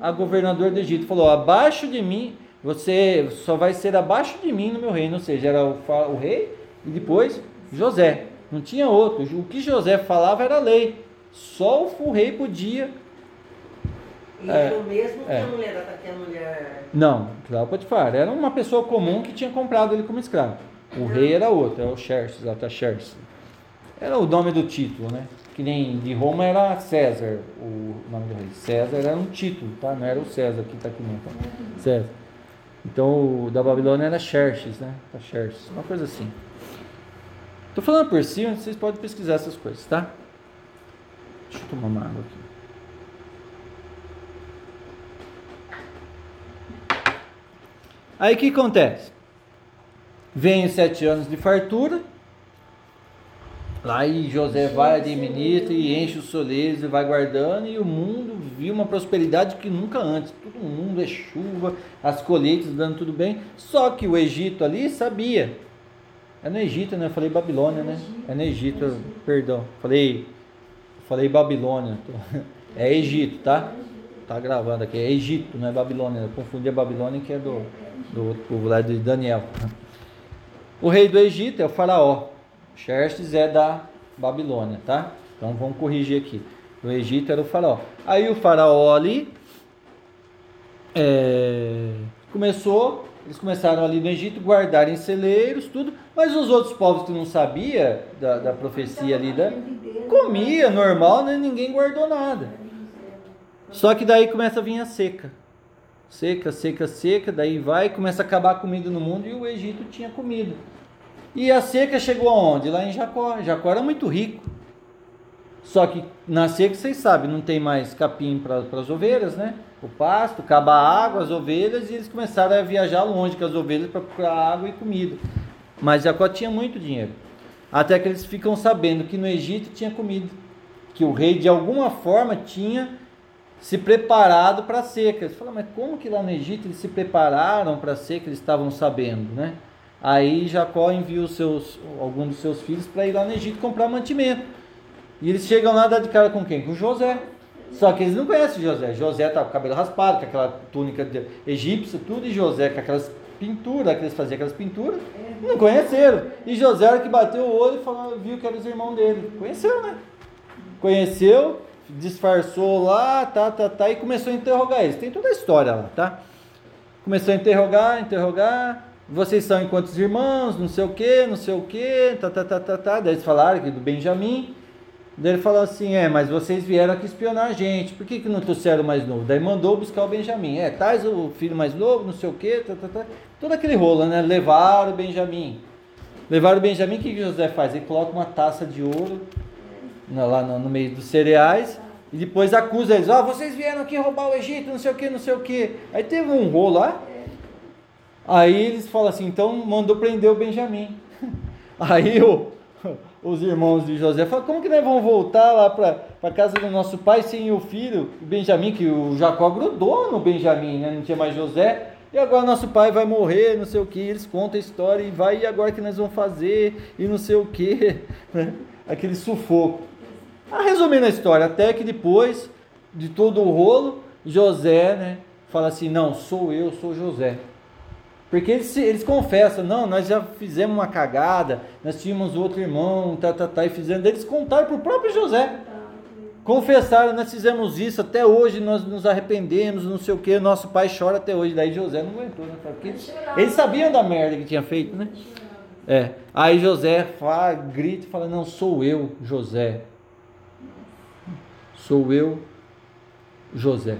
a governador do Egito, falou, abaixo de mim, você só vai ser abaixo de mim no meu reino, ou seja, era o, o rei, e depois José, não tinha outro, o que José falava era lei, só o rei podia e é, o mesmo que é. a mulher que a mulher. Não, claro, Potifar. Era uma pessoa comum que tinha comprado ele como escravo. O rei era outro, era o Xerxes, Artaxerxes. Era o nome do título, né? Que nem de Roma era César, o nome do rei. César era um título, tá? Não era o César que está aqui não, tá? César. Então o da Babilônia era Xerxes, né? Artaxerxes, uma coisa assim. Tô falando por cima, vocês podem pesquisar essas coisas, tá? Deixa eu tomar uma água aqui. Aí o que acontece? Vem os sete anos de fartura, lá e José vai, administra e enche os soleiros e vai guardando, e o mundo viu uma prosperidade que nunca antes. Todo mundo é chuva, as colheitas dando tudo bem. Só que o Egito ali sabia. É no Egito, né? Eu falei Babilônia, né? É no Egito, perdão. Falei, falei Babilônia. É Egito, tá? Tá gravando aqui. É Egito, não é Babilônia. Eu confundi a Babilônia que é do do outro povo lá de Daniel. O rei do Egito é o faraó. Xerxes é da Babilônia, tá? Então vamos corrigir aqui. O Egito era o faraó. Aí o faraó ali é, começou, eles começaram ali no Egito guardarem celeiros, tudo, mas os outros povos que não sabia da, da profecia ali, da, comia normal, né? ninguém guardou nada. Só que daí começa a vir a seca seca, seca, seca, daí vai, começa a acabar a comida no mundo e o Egito tinha comida. E a seca chegou aonde? Lá em Jacó. Jacó era muito rico. Só que na seca, vocês sabem, não tem mais capim para as ovelhas, né? O pasto, acaba a água, as ovelhas, e eles começaram a viajar longe com as ovelhas para procurar água e comida. Mas Jacó tinha muito dinheiro. Até que eles ficam sabendo que no Egito tinha comida. Que o rei, de alguma forma, tinha se preparado para a seca. Eles falam, mas como que lá no Egito eles se prepararam para a seca? Eles estavam sabendo, né? Aí Jacó envia os seus, alguns dos seus filhos para ir lá no Egito comprar mantimento. E eles chegam lá dar de cara com quem? Com José. Só que eles não conhecem José. José tá com o cabelo raspado, com aquela túnica egípcia, tudo, e José com aquelas pinturas, que eles faziam aquelas pinturas, não conheceram. E José era que bateu o olho e falou, viu que era os irmãos dele. Conheceu, né? Conheceu, disfarçou lá, tá, tá, tá, e começou a interrogar eles. Tem toda a história lá, tá? Começou a interrogar, interrogar. Vocês são enquanto irmãos, não sei o que, não sei o que, tá, tá, tá, tá, tá. Daí eles falaram aqui do Benjamim. Daí ele falou assim: é, mas vocês vieram aqui espionar a gente, por que, que não trouxeram o mais novo? Daí mandou buscar o Benjamim. É, traz o filho mais novo, não sei o que, tá, tá, tá. Todo aquele rolo, né? Levaram o Benjamim. Levaram o Benjamim, o que, que José faz? Ele coloca uma taça de ouro lá no, no, meio dos cereais, e depois acusa eles, ó, oh, vocês vieram aqui roubar o Egito, não sei o que, não sei o que. Aí teve um rolo lá, aí eles falam assim, então mandou prender o Benjamim. Aí o, os irmãos de José falam, como que nós vamos voltar lá para a casa do nosso pai sem o filho, Benjamim, que o Jacó grudou no Benjamim, né? não tinha mais José, e agora nosso pai vai morrer, não sei o que, eles contam a história e vai, e agora que nós vamos fazer, e não sei o que, né? aquele sufoco. Ah, resumindo a história, até que depois de todo o rolo, José, né, fala assim: Não, sou eu, sou José. Porque eles, eles confessam: Não, nós já fizemos uma cagada, nós tínhamos outro irmão, tá, tá, tá, e fizemos. Eles contaram para o próprio José. Confessaram, nós fizemos isso, até hoje nós nos arrependemos, não sei o que, nosso pai chora até hoje. Daí José não aguentou, né? Porque eles, eles sabiam da merda que tinha feito, né? É. Aí José fala, grita e fala: Não, sou eu, José. Sou eu, José,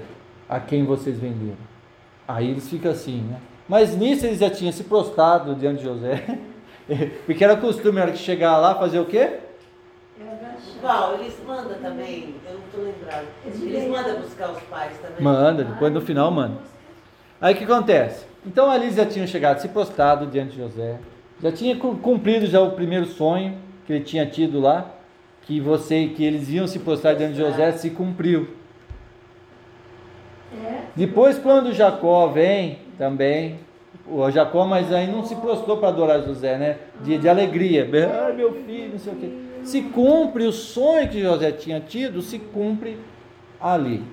a quem vocês venderam. Aí eles ficam assim, né? Mas nisso eles já tinham se prostrado diante de José. Porque era costume, era que chegar lá, fazer o quê? Val, eles mandam também, eu não estou lembrado. Eles mandam buscar os pais também. Manda, depois no final manda. Aí o que acontece? Então ali eles já tinham chegado, se prostrado diante de José. Já tinha cumprido já o primeiro sonho que ele tinha tido lá, que você, que eles iam se prostrar diante de José, se cumpriu. É. Depois quando Jacó vem também, o Jacó, mas aí não se prostrou para adorar José, né? De, de alegria. Ai, meu filho, não sei o quê. Se cumpre o sonho que José tinha tido, se cumpre ali.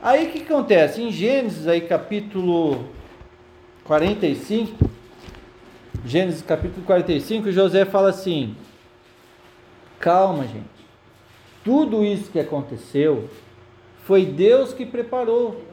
Aí o que acontece? Em Gênesis, aí capítulo 45, Gênesis capítulo 45, José fala assim: Calma, gente. Tudo isso que aconteceu foi Deus que preparou.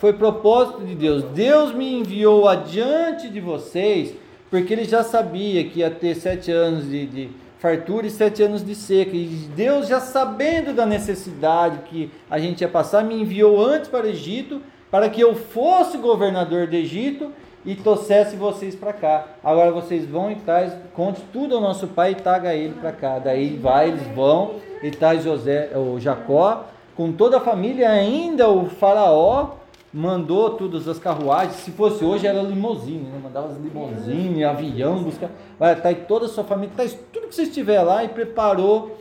Foi propósito de Deus. Deus me enviou adiante de vocês, porque ele já sabia que ia ter sete anos de, de fartura e sete anos de seca. E Deus, já sabendo da necessidade que a gente ia passar, me enviou antes para o Egito, para que eu fosse governador do Egito e trouxesse vocês para cá. Agora vocês vão e traz, conte tudo ao nosso pai e traga ele para cá. Daí vai, eles vão e traz José, o Jacó, com toda a família, ainda o faraó mandou todas as carruagens. Se fosse hoje era limousine, né? mandava as limousine, avião, buscar. Vai, tá aí toda a sua família, tá tudo que você estiver lá e preparou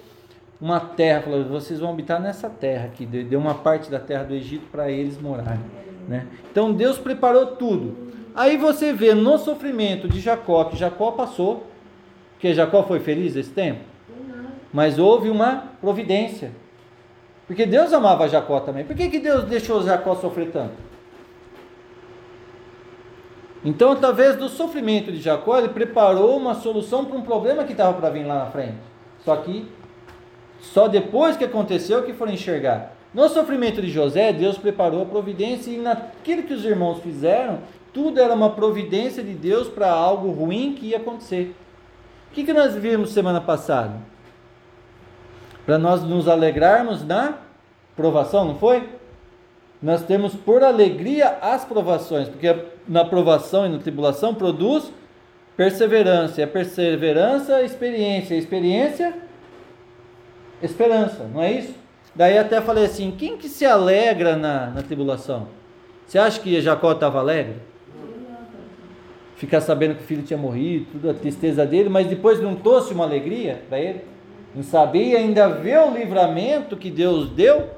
uma terra. Falou, vocês vão habitar nessa terra aqui. Deu uma parte da terra do Egito para eles morarem. Né? Então Deus preparou tudo. Aí você vê no sofrimento de Jacó, que Jacó passou, que Jacó foi feliz esse tempo, mas houve uma providência. Porque Deus amava Jacó também. Por que, que Deus deixou Jacó sofrer tanto? Então, através do sofrimento de Jacó, ele preparou uma solução para um problema que estava para vir lá na frente. Só que só depois que aconteceu que foram enxergar. No sofrimento de José, Deus preparou a providência e naquilo que os irmãos fizeram, tudo era uma providência de Deus para algo ruim que ia acontecer. O que, que nós vimos semana passada? Para nós nos alegrarmos na provação, não foi? Nós temos por alegria as provações, porque na provação e na tribulação produz perseverança, a perseverança, experiência, experiência, esperança, não é isso? Daí até falei assim: quem que se alegra na, na tribulação? Você acha que Jacó estava alegre? Ficar sabendo que o filho tinha morrido, tudo a tristeza dele, mas depois não trouxe uma alegria para ele? Saber e ainda ver o livramento que Deus deu.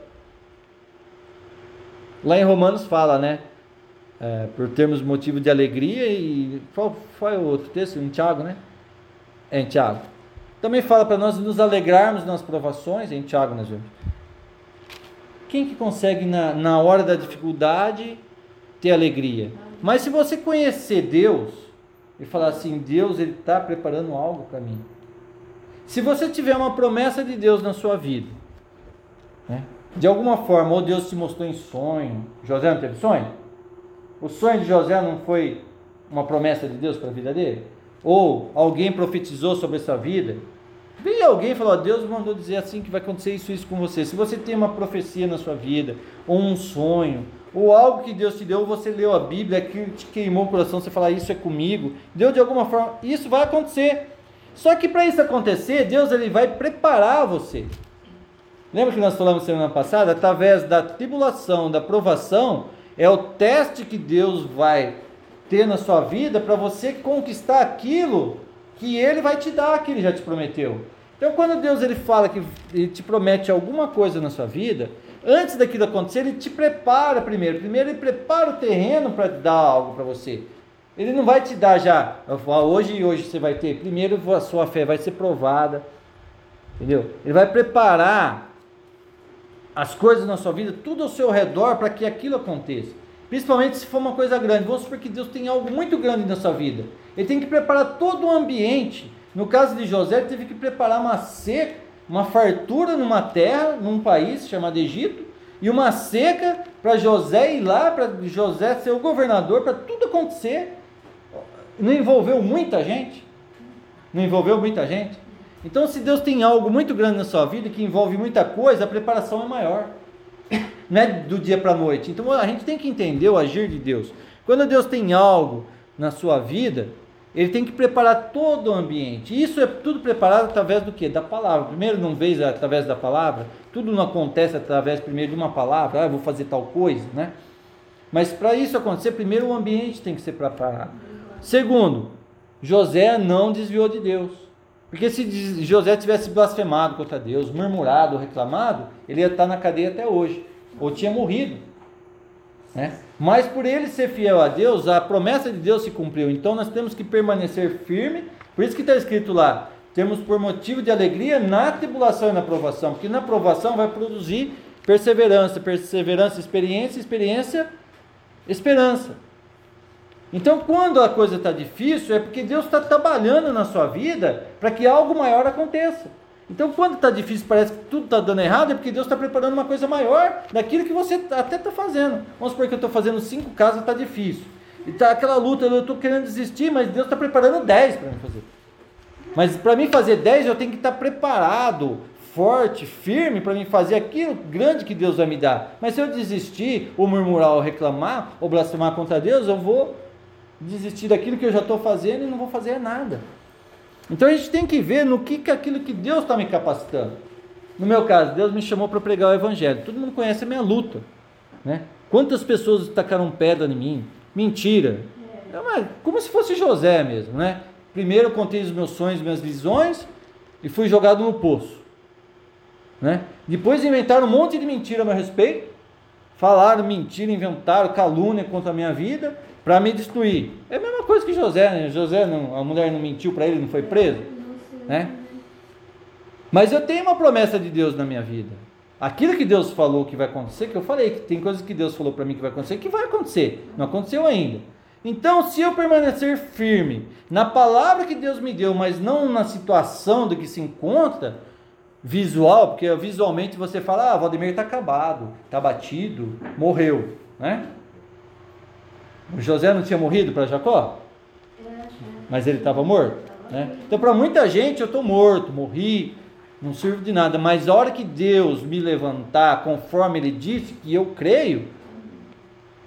Lá em Romanos fala, né? É, por termos motivo de alegria e qual foi o outro texto? Em Tiago, né? É em Tiago. Também fala para nós nos alegrarmos nas provações, em Tiago nós vemos. Quem que consegue na, na hora da dificuldade ter alegria? Mas se você conhecer Deus e falar assim, Deus ele está preparando algo para mim. Se você tiver uma promessa de Deus na sua vida, né? de alguma forma, ou Deus te mostrou em sonho, José não teve sonho? O sonho de José não foi uma promessa de Deus para a vida dele? Ou alguém profetizou sobre essa vida? Veio alguém e falou: Deus mandou dizer assim que vai acontecer isso isso com você. Se você tem uma profecia na sua vida, ou um sonho, ou algo que Deus te deu, você leu a Bíblia, que te queimou o coração, você fala: Isso é comigo. Deu de alguma forma, isso vai acontecer. Só que para isso acontecer, Deus ele vai preparar você. Lembra que nós falamos semana passada? Através da tribulação, da provação, é o teste que Deus vai ter na sua vida para você conquistar aquilo que Ele vai te dar, que Ele já te prometeu. Então, quando Deus ele fala que Ele te promete alguma coisa na sua vida, antes daquilo acontecer, Ele te prepara primeiro. Primeiro, Ele prepara o terreno para dar algo para você. Ele não vai te dar já, hoje e hoje você vai ter. Primeiro a sua fé vai ser provada. Entendeu? Ele vai preparar as coisas na sua vida, tudo ao seu redor para que aquilo aconteça. Principalmente se for uma coisa grande. Vamos supor que Deus tem algo muito grande na sua vida. Ele tem que preparar todo o ambiente. No caso de José, ele teve que preparar uma seca, uma fartura numa terra, num país chamado Egito, e uma seca para José ir lá, para José ser o governador, para tudo acontecer não envolveu muita gente? Não envolveu muita gente? Então, se Deus tem algo muito grande na sua vida que envolve muita coisa, a preparação é maior. Não é do dia para a noite. Então, a gente tem que entender o agir de Deus. Quando Deus tem algo na sua vida, ele tem que preparar todo o ambiente. Isso é tudo preparado através do que? Da palavra. Primeiro, não vejo através da palavra. Tudo não acontece através primeiro de uma palavra. Ah, eu vou fazer tal coisa, né? Mas para isso acontecer, primeiro o ambiente tem que ser preparado. Segundo, José não desviou de Deus. Porque se José tivesse blasfemado contra Deus, murmurado, reclamado, ele ia estar na cadeia até hoje, ou tinha morrido. Né? Mas por ele ser fiel a Deus, a promessa de Deus se cumpriu. Então nós temos que permanecer firme. Por isso que está escrito lá: temos por motivo de alegria na tribulação e na provação, porque na provação vai produzir perseverança, perseverança, experiência, experiência, esperança. Então, quando a coisa está difícil, é porque Deus está trabalhando na sua vida para que algo maior aconteça. Então, quando está difícil, parece que tudo está dando errado, é porque Deus está preparando uma coisa maior daquilo que você até está fazendo. Vamos supor que eu estou fazendo cinco casas, está difícil. E está aquela luta, eu estou querendo desistir, mas Deus está preparando dez para me fazer. Mas para mim fazer dez, eu tenho que estar tá preparado, forte, firme para mim fazer aquilo grande que Deus vai me dar. Mas se eu desistir, ou murmurar, ou reclamar, ou blasfemar contra Deus, eu vou desistir daquilo que eu já estou fazendo e não vou fazer nada. Então a gente tem que ver no que, que aquilo que Deus está me capacitando. No meu caso, Deus me chamou para pregar o Evangelho. Todo mundo conhece a minha luta. Né? Quantas pessoas tacaram pedra em mim? Mentira. É, como se fosse José mesmo. Né? Primeiro eu contei os meus sonhos, minhas visões e fui jogado no poço. Né? Depois inventaram um monte de mentira a meu respeito. Falaram mentira, inventaram calúnia contra a minha vida para me destruir. É a mesma coisa que José, né? José, não, a mulher não mentiu para ele, não foi preso, né? Mas eu tenho uma promessa de Deus na minha vida. Aquilo que Deus falou que vai acontecer, que eu falei que tem coisas que Deus falou para mim que vai acontecer, que vai acontecer. Não aconteceu ainda. Então, se eu permanecer firme na palavra que Deus me deu, mas não na situação do que se encontra, visual, porque visualmente você fala, ah, Valdemir está acabado, está batido, morreu, né? José não tinha morrido para Jacó? Mas ele estava morto? Né? Então, para muita gente, eu estou morto, morri, não sirvo de nada. Mas a hora que Deus me levantar, conforme Ele disse, que eu creio,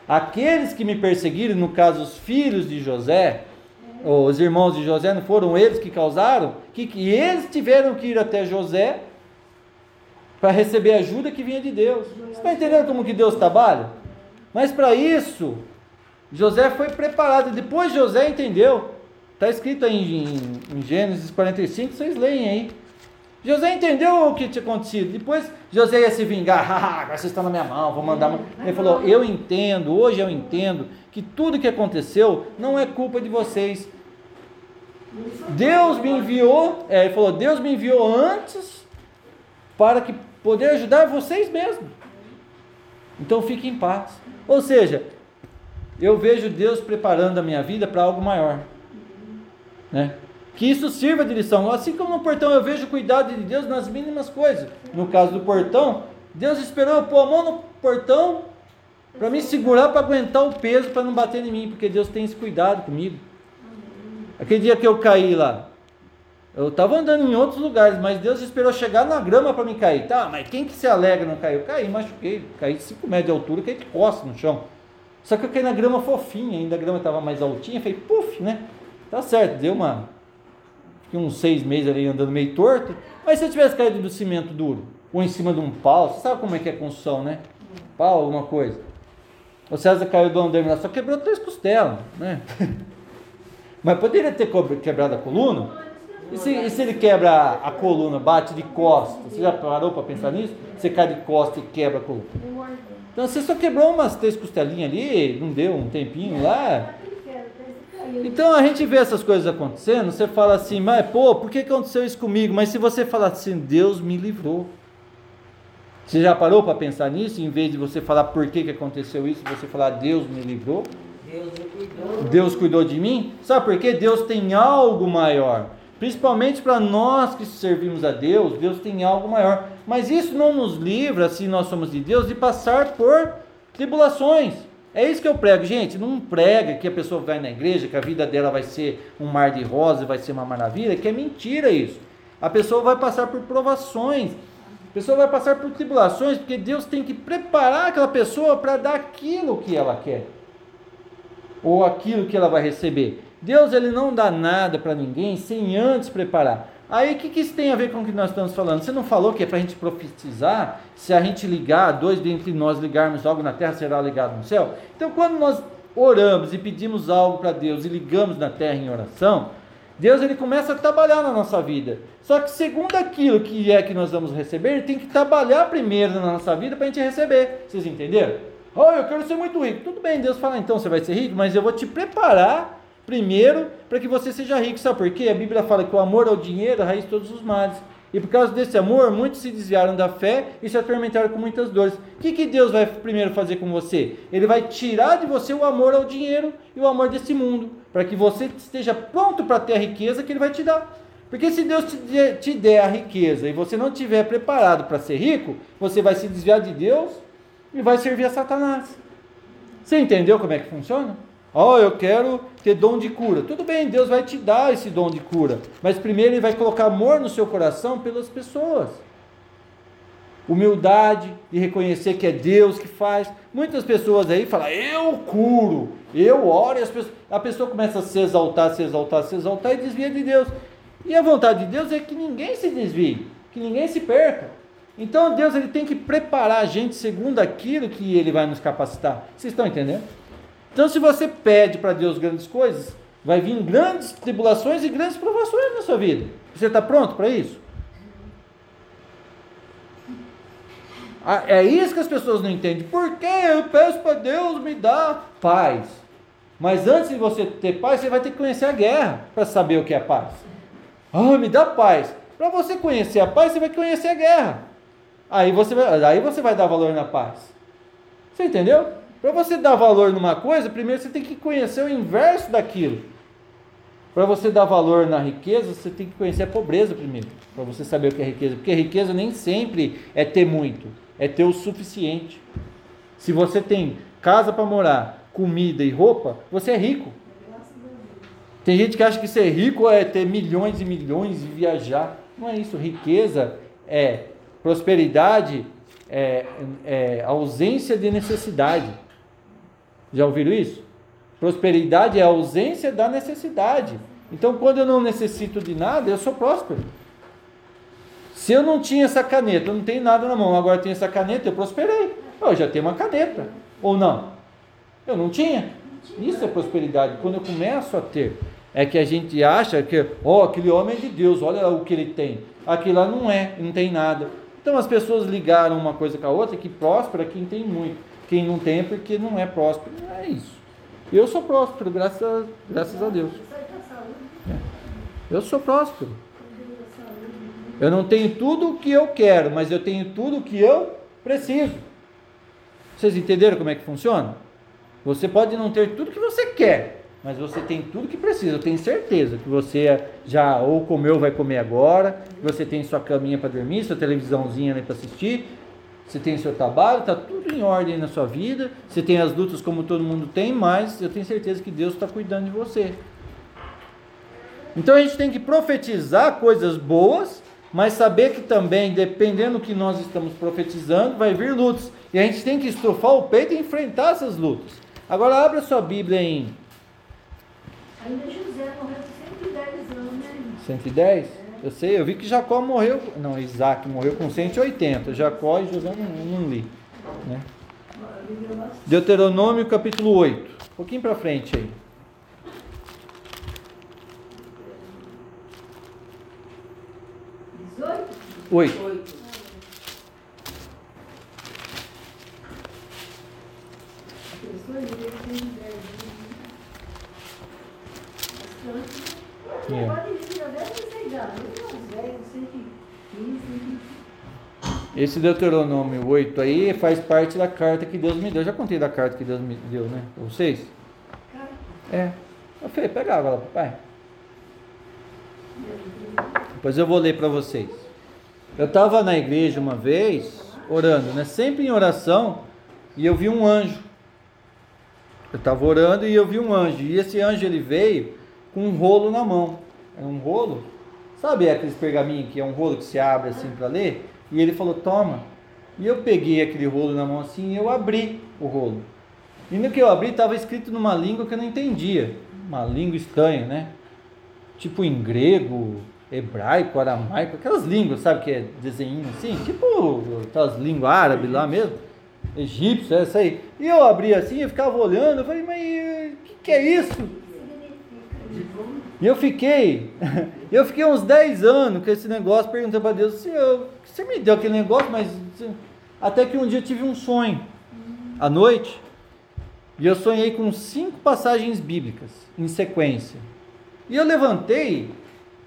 aqueles que me perseguiram, no caso os filhos de José, os irmãos de José, não foram eles que causaram? Que, que eles tiveram que ir até José para receber ajuda que vinha de Deus. Você está entendendo como que Deus trabalha? Mas para isso, José foi preparado. Depois José entendeu. Está escrito aí em, em, Gênesis 45, vocês leem aí. José entendeu o que tinha acontecido. Depois José ia se vingar. Ah, agora vocês estão na minha mão, vou mandar. Ele falou: Eu entendo, hoje eu entendo que tudo que aconteceu não é culpa de vocês. Deus me enviou, é, ele falou: Deus me enviou antes para que poder ajudar vocês mesmos. Então fique em paz. Ou seja, eu vejo Deus preparando a minha vida para algo maior. Né? Que isso sirva de lição. Assim como no portão eu vejo o cuidado de Deus nas mínimas coisas. No caso do portão, Deus esperou eu pôr a mão no portão para me segurar, para aguentar o peso, para não bater em mim, porque Deus tem esse cuidado comigo. Aquele dia que eu caí lá, eu estava andando em outros lugares, mas Deus esperou chegar na grama para me cair. Tá, mas quem que se alegra não caiu? Eu caí, machuquei, caí de 5 metros de altura, caí de costas no chão. Só que eu caí na grama fofinha, ainda a grama estava mais altinha, falei, puf, né? Tá certo, deu uma. Fiquei uns seis meses ali andando meio torto. Mas se eu tivesse caído do cimento duro, ou em cima de um pau, você sabe como é que é a construção, né? Pau, alguma coisa. O César caiu do andame só quebrou três costelas, né? Mas poderia ter quebrado a coluna? E se, e se, ele quebra a coluna, bate de costas? Você já parou para pensar nisso? Você cai de costas e quebra a coluna. Então você só quebrou umas três costelinhas ali, não deu um tempinho lá. Então a gente vê essas coisas acontecendo, você fala assim, mas pô, por que aconteceu isso comigo? Mas se você falar assim, Deus me livrou. Você já parou para pensar nisso? Em vez de você falar por que, que aconteceu isso, você falar Deus me livrou? Deus me cuidou. Deus cuidou de mim? Sabe por quê? Deus tem algo maior. Principalmente para nós que servimos a Deus, Deus tem algo maior. Mas isso não nos livra, se nós somos de Deus, de passar por tribulações. É isso que eu prego, gente. Não prega que a pessoa vai na igreja, que a vida dela vai ser um mar de rosa, vai ser uma maravilha, que é mentira isso. A pessoa vai passar por provações, a pessoa vai passar por tribulações, porque Deus tem que preparar aquela pessoa para dar aquilo que ela quer, ou aquilo que ela vai receber. Deus ele não dá nada para ninguém sem antes preparar. Aí o que, que isso tem a ver com o que nós estamos falando? Você não falou que é para a gente profetizar? Se a gente ligar, dois dentre nós ligarmos algo na terra, será ligado no céu? Então, quando nós oramos e pedimos algo para Deus e ligamos na terra em oração, Deus ele começa a trabalhar na nossa vida. Só que segundo aquilo que é que nós vamos receber, ele tem que trabalhar primeiro na nossa vida para a gente receber. Vocês entenderam? Oh, eu quero ser muito rico. Tudo bem, Deus fala, então você vai ser rico, mas eu vou te preparar primeiro para que você seja rico. Sabe por quê? A Bíblia fala que o amor ao dinheiro é a raiz de todos os males. E por causa desse amor, muitos se desviaram da fé e se atormentaram com muitas dores. O que, que Deus vai primeiro fazer com você? Ele vai tirar de você o amor ao dinheiro e o amor desse mundo, para que você esteja pronto para ter a riqueza que Ele vai te dar. Porque se Deus te, te der a riqueza e você não estiver preparado para ser rico, você vai se desviar de Deus e vai servir a Satanás. Você entendeu como é que funciona? Oh, eu quero ter dom de cura. Tudo bem, Deus vai te dar esse dom de cura. Mas primeiro Ele vai colocar amor no seu coração pelas pessoas. Humildade de reconhecer que é Deus que faz. Muitas pessoas aí falam, eu curo, eu oro, e as pessoas, a pessoa começa a se exaltar, se exaltar, se exaltar e desvia de Deus. E a vontade de Deus é que ninguém se desvie, que ninguém se perca. Então Deus ele tem que preparar a gente segundo aquilo que ele vai nos capacitar. Vocês estão entendendo? Então se você pede para Deus grandes coisas, vai vir grandes tribulações e grandes provações na sua vida. Você está pronto para isso? Ah, é isso que as pessoas não entendem. Por que eu peço para Deus me dar paz? Mas antes de você ter paz, você vai ter que conhecer a guerra para saber o que é paz. Ah, me dá paz. Para você conhecer a paz, você vai conhecer a guerra. Aí você vai, aí você vai dar valor na paz. Você entendeu? Para você dar valor numa coisa, primeiro você tem que conhecer o inverso daquilo. Para você dar valor na riqueza, você tem que conhecer a pobreza primeiro, para você saber o que é riqueza. Porque riqueza nem sempre é ter muito, é ter o suficiente. Se você tem casa para morar, comida e roupa, você é rico. Tem gente que acha que ser rico é ter milhões e milhões e viajar. Não é isso. Riqueza é prosperidade, é, é ausência de necessidade. Já ouviram isso? Prosperidade é a ausência da necessidade. Então, quando eu não necessito de nada, eu sou próspero. Se eu não tinha essa caneta, eu não tenho nada na mão, agora tenho essa caneta, eu prosperei. Eu já tenho uma caneta. Ou não? Eu não tinha. Isso é prosperidade. Quando eu começo a ter é que a gente acha que, ó, oh, aquele homem é de Deus, olha o que ele tem. Aquilo lá não é, não tem nada. Então as pessoas ligaram uma coisa com a outra, que próspero é quem tem muito. Quem não tem é porque não é próspero. É isso. Eu sou próspero, graças a, graças a Deus. É. Eu sou próspero. Eu não tenho tudo o que eu quero, mas eu tenho tudo o que eu preciso. Vocês entenderam como é que funciona? Você pode não ter tudo que você quer, mas você tem tudo que precisa. Eu tenho certeza que você já ou comeu, vai comer agora, você tem sua caminha para dormir, sua televisãozinha para assistir, você tem seu trabalho, está tudo em ordem na sua vida, você tem as lutas como todo mundo tem, mas eu tenho certeza que Deus está cuidando de você. Então a gente tem que profetizar coisas boas, mas saber que também, dependendo do que nós estamos profetizando, vai vir lutas. E a gente tem que estufar o peito e enfrentar essas lutas. Agora abra sua Bíblia em Ainda José morreu com 110 anos, né? 110? Eu sei, eu vi que Jacó morreu. Não, Isaac morreu com 180. Jacó e José não, não li. Né? Deuteronômio capítulo 8. Um pouquinho para frente aí. 18? 8. Oito. A pessoa ele deve ter 110 Bastante. É. Agora ele já deve ser idade. Ele é uns velhos, 115, 115. Esse Deuteronômio 8 aí faz parte da carta que Deus me deu. Eu já contei da carta que Deus me deu, né? Pra vocês? É. Eu falei, pega água lá, papai. Depois eu vou ler para vocês. Eu estava na igreja uma vez, orando, né? Sempre em oração, e eu vi um anjo. eu estava orando e eu vi um anjo. E esse anjo ele veio com um rolo na mão. É um rolo, sabe aqueles pergaminhos que é um rolo que se abre assim para ler? E ele falou: Toma. E eu peguei aquele rolo na mão assim e eu abri o rolo. E no que eu abri estava escrito numa língua que eu não entendia. Uma língua estranha, né? Tipo em grego, hebraico, aramaico, aquelas línguas, sabe, que é desenho assim, tipo aquelas línguas árabes lá mesmo, egípcio, essa aí. E eu abri assim, eu ficava olhando, eu falei, mas o que, que é isso? E eu fiquei, eu fiquei uns 10 anos com esse negócio, perguntando para Deus, Senhor, você me deu aquele negócio, mas até que um dia eu tive um sonho, à noite, e eu sonhei com cinco passagens bíblicas em sequência. E eu levantei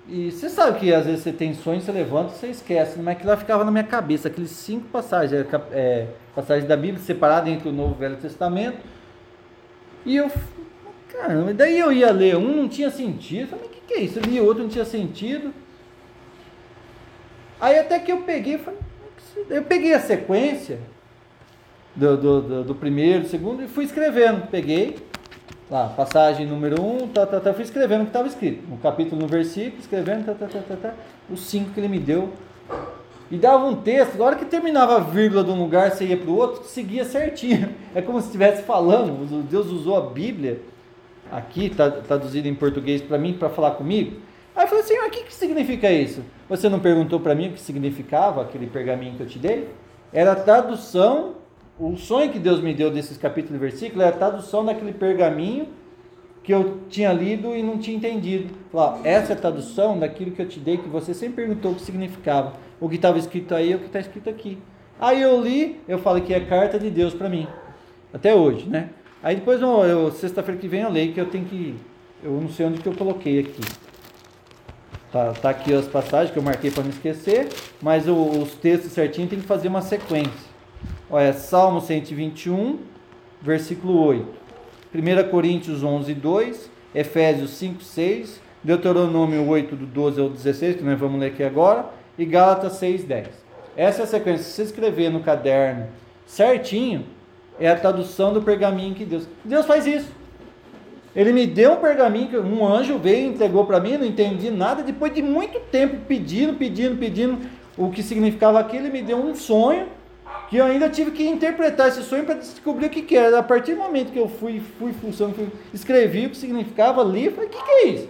e você sabe que às vezes você tem sonhos, você levanta e você esquece, mas aquilo lá ficava na minha cabeça, aqueles cinco passagens, é, passagens da Bíblia separadas entre o Novo e o Velho Testamento. E eu, caramba, daí eu ia ler um, não tinha sentido, falei, o que, que é isso? Eu li outro, não tinha sentido. Aí até que eu peguei, falei, eu peguei a sequência do, do, do, do primeiro, do segundo e fui escrevendo. Peguei, Lá, passagem número 1, um, tá, tá, tá, fui escrevendo o que estava escrito. No capítulo, no versículo, escrevendo, tá, tá, tá, tá, tá, os cinco que ele me deu. E dava um texto, na hora que terminava a vírgula de um lugar, você ia para o outro, seguia certinho. É como se estivesse falando, Deus usou a Bíblia, aqui, tá, traduzido em português para mim, para falar comigo. Aí eu falei assim, o que, que significa isso? Você não perguntou para mim o que significava aquele pergaminho que eu te dei? Era a tradução o sonho que Deus me deu desses capítulos e versículos é a tradução daquele pergaminho que eu tinha lido e não tinha entendido. Essa é a tradução daquilo que eu te dei, que você sempre perguntou o que significava. O que estava escrito aí é o que está escrito aqui. Aí eu li, eu falo que é carta de Deus para mim. Até hoje, né? Aí depois, sexta-feira que vem, eu leio que eu tenho que. Eu não sei onde que eu coloquei aqui. Tá, tá aqui as passagens que eu marquei para não esquecer, mas os textos certinho tem que fazer uma sequência. Olha, Salmo 121, versículo 8. 1 Coríntios 11, 2. Efésios 5, 6. Deuteronômio 8, do 12 ao 16, que nós vamos ler aqui agora. E Gálatas 6, 10. Essa é a sequência. Se você escrever no caderno certinho, é a tradução do pergaminho que Deus. Deus faz isso. Ele me deu um pergaminho, um anjo veio entregou para mim, não entendi nada. Depois de muito tempo pedindo, pedindo, pedindo o que significava aquilo, ele me deu um sonho que eu ainda tive que interpretar esse sonho para descobrir o que, que era. A partir do momento que eu fui, fui funcionando, fui, escrevi o que significava, li, falei, o que, que é isso?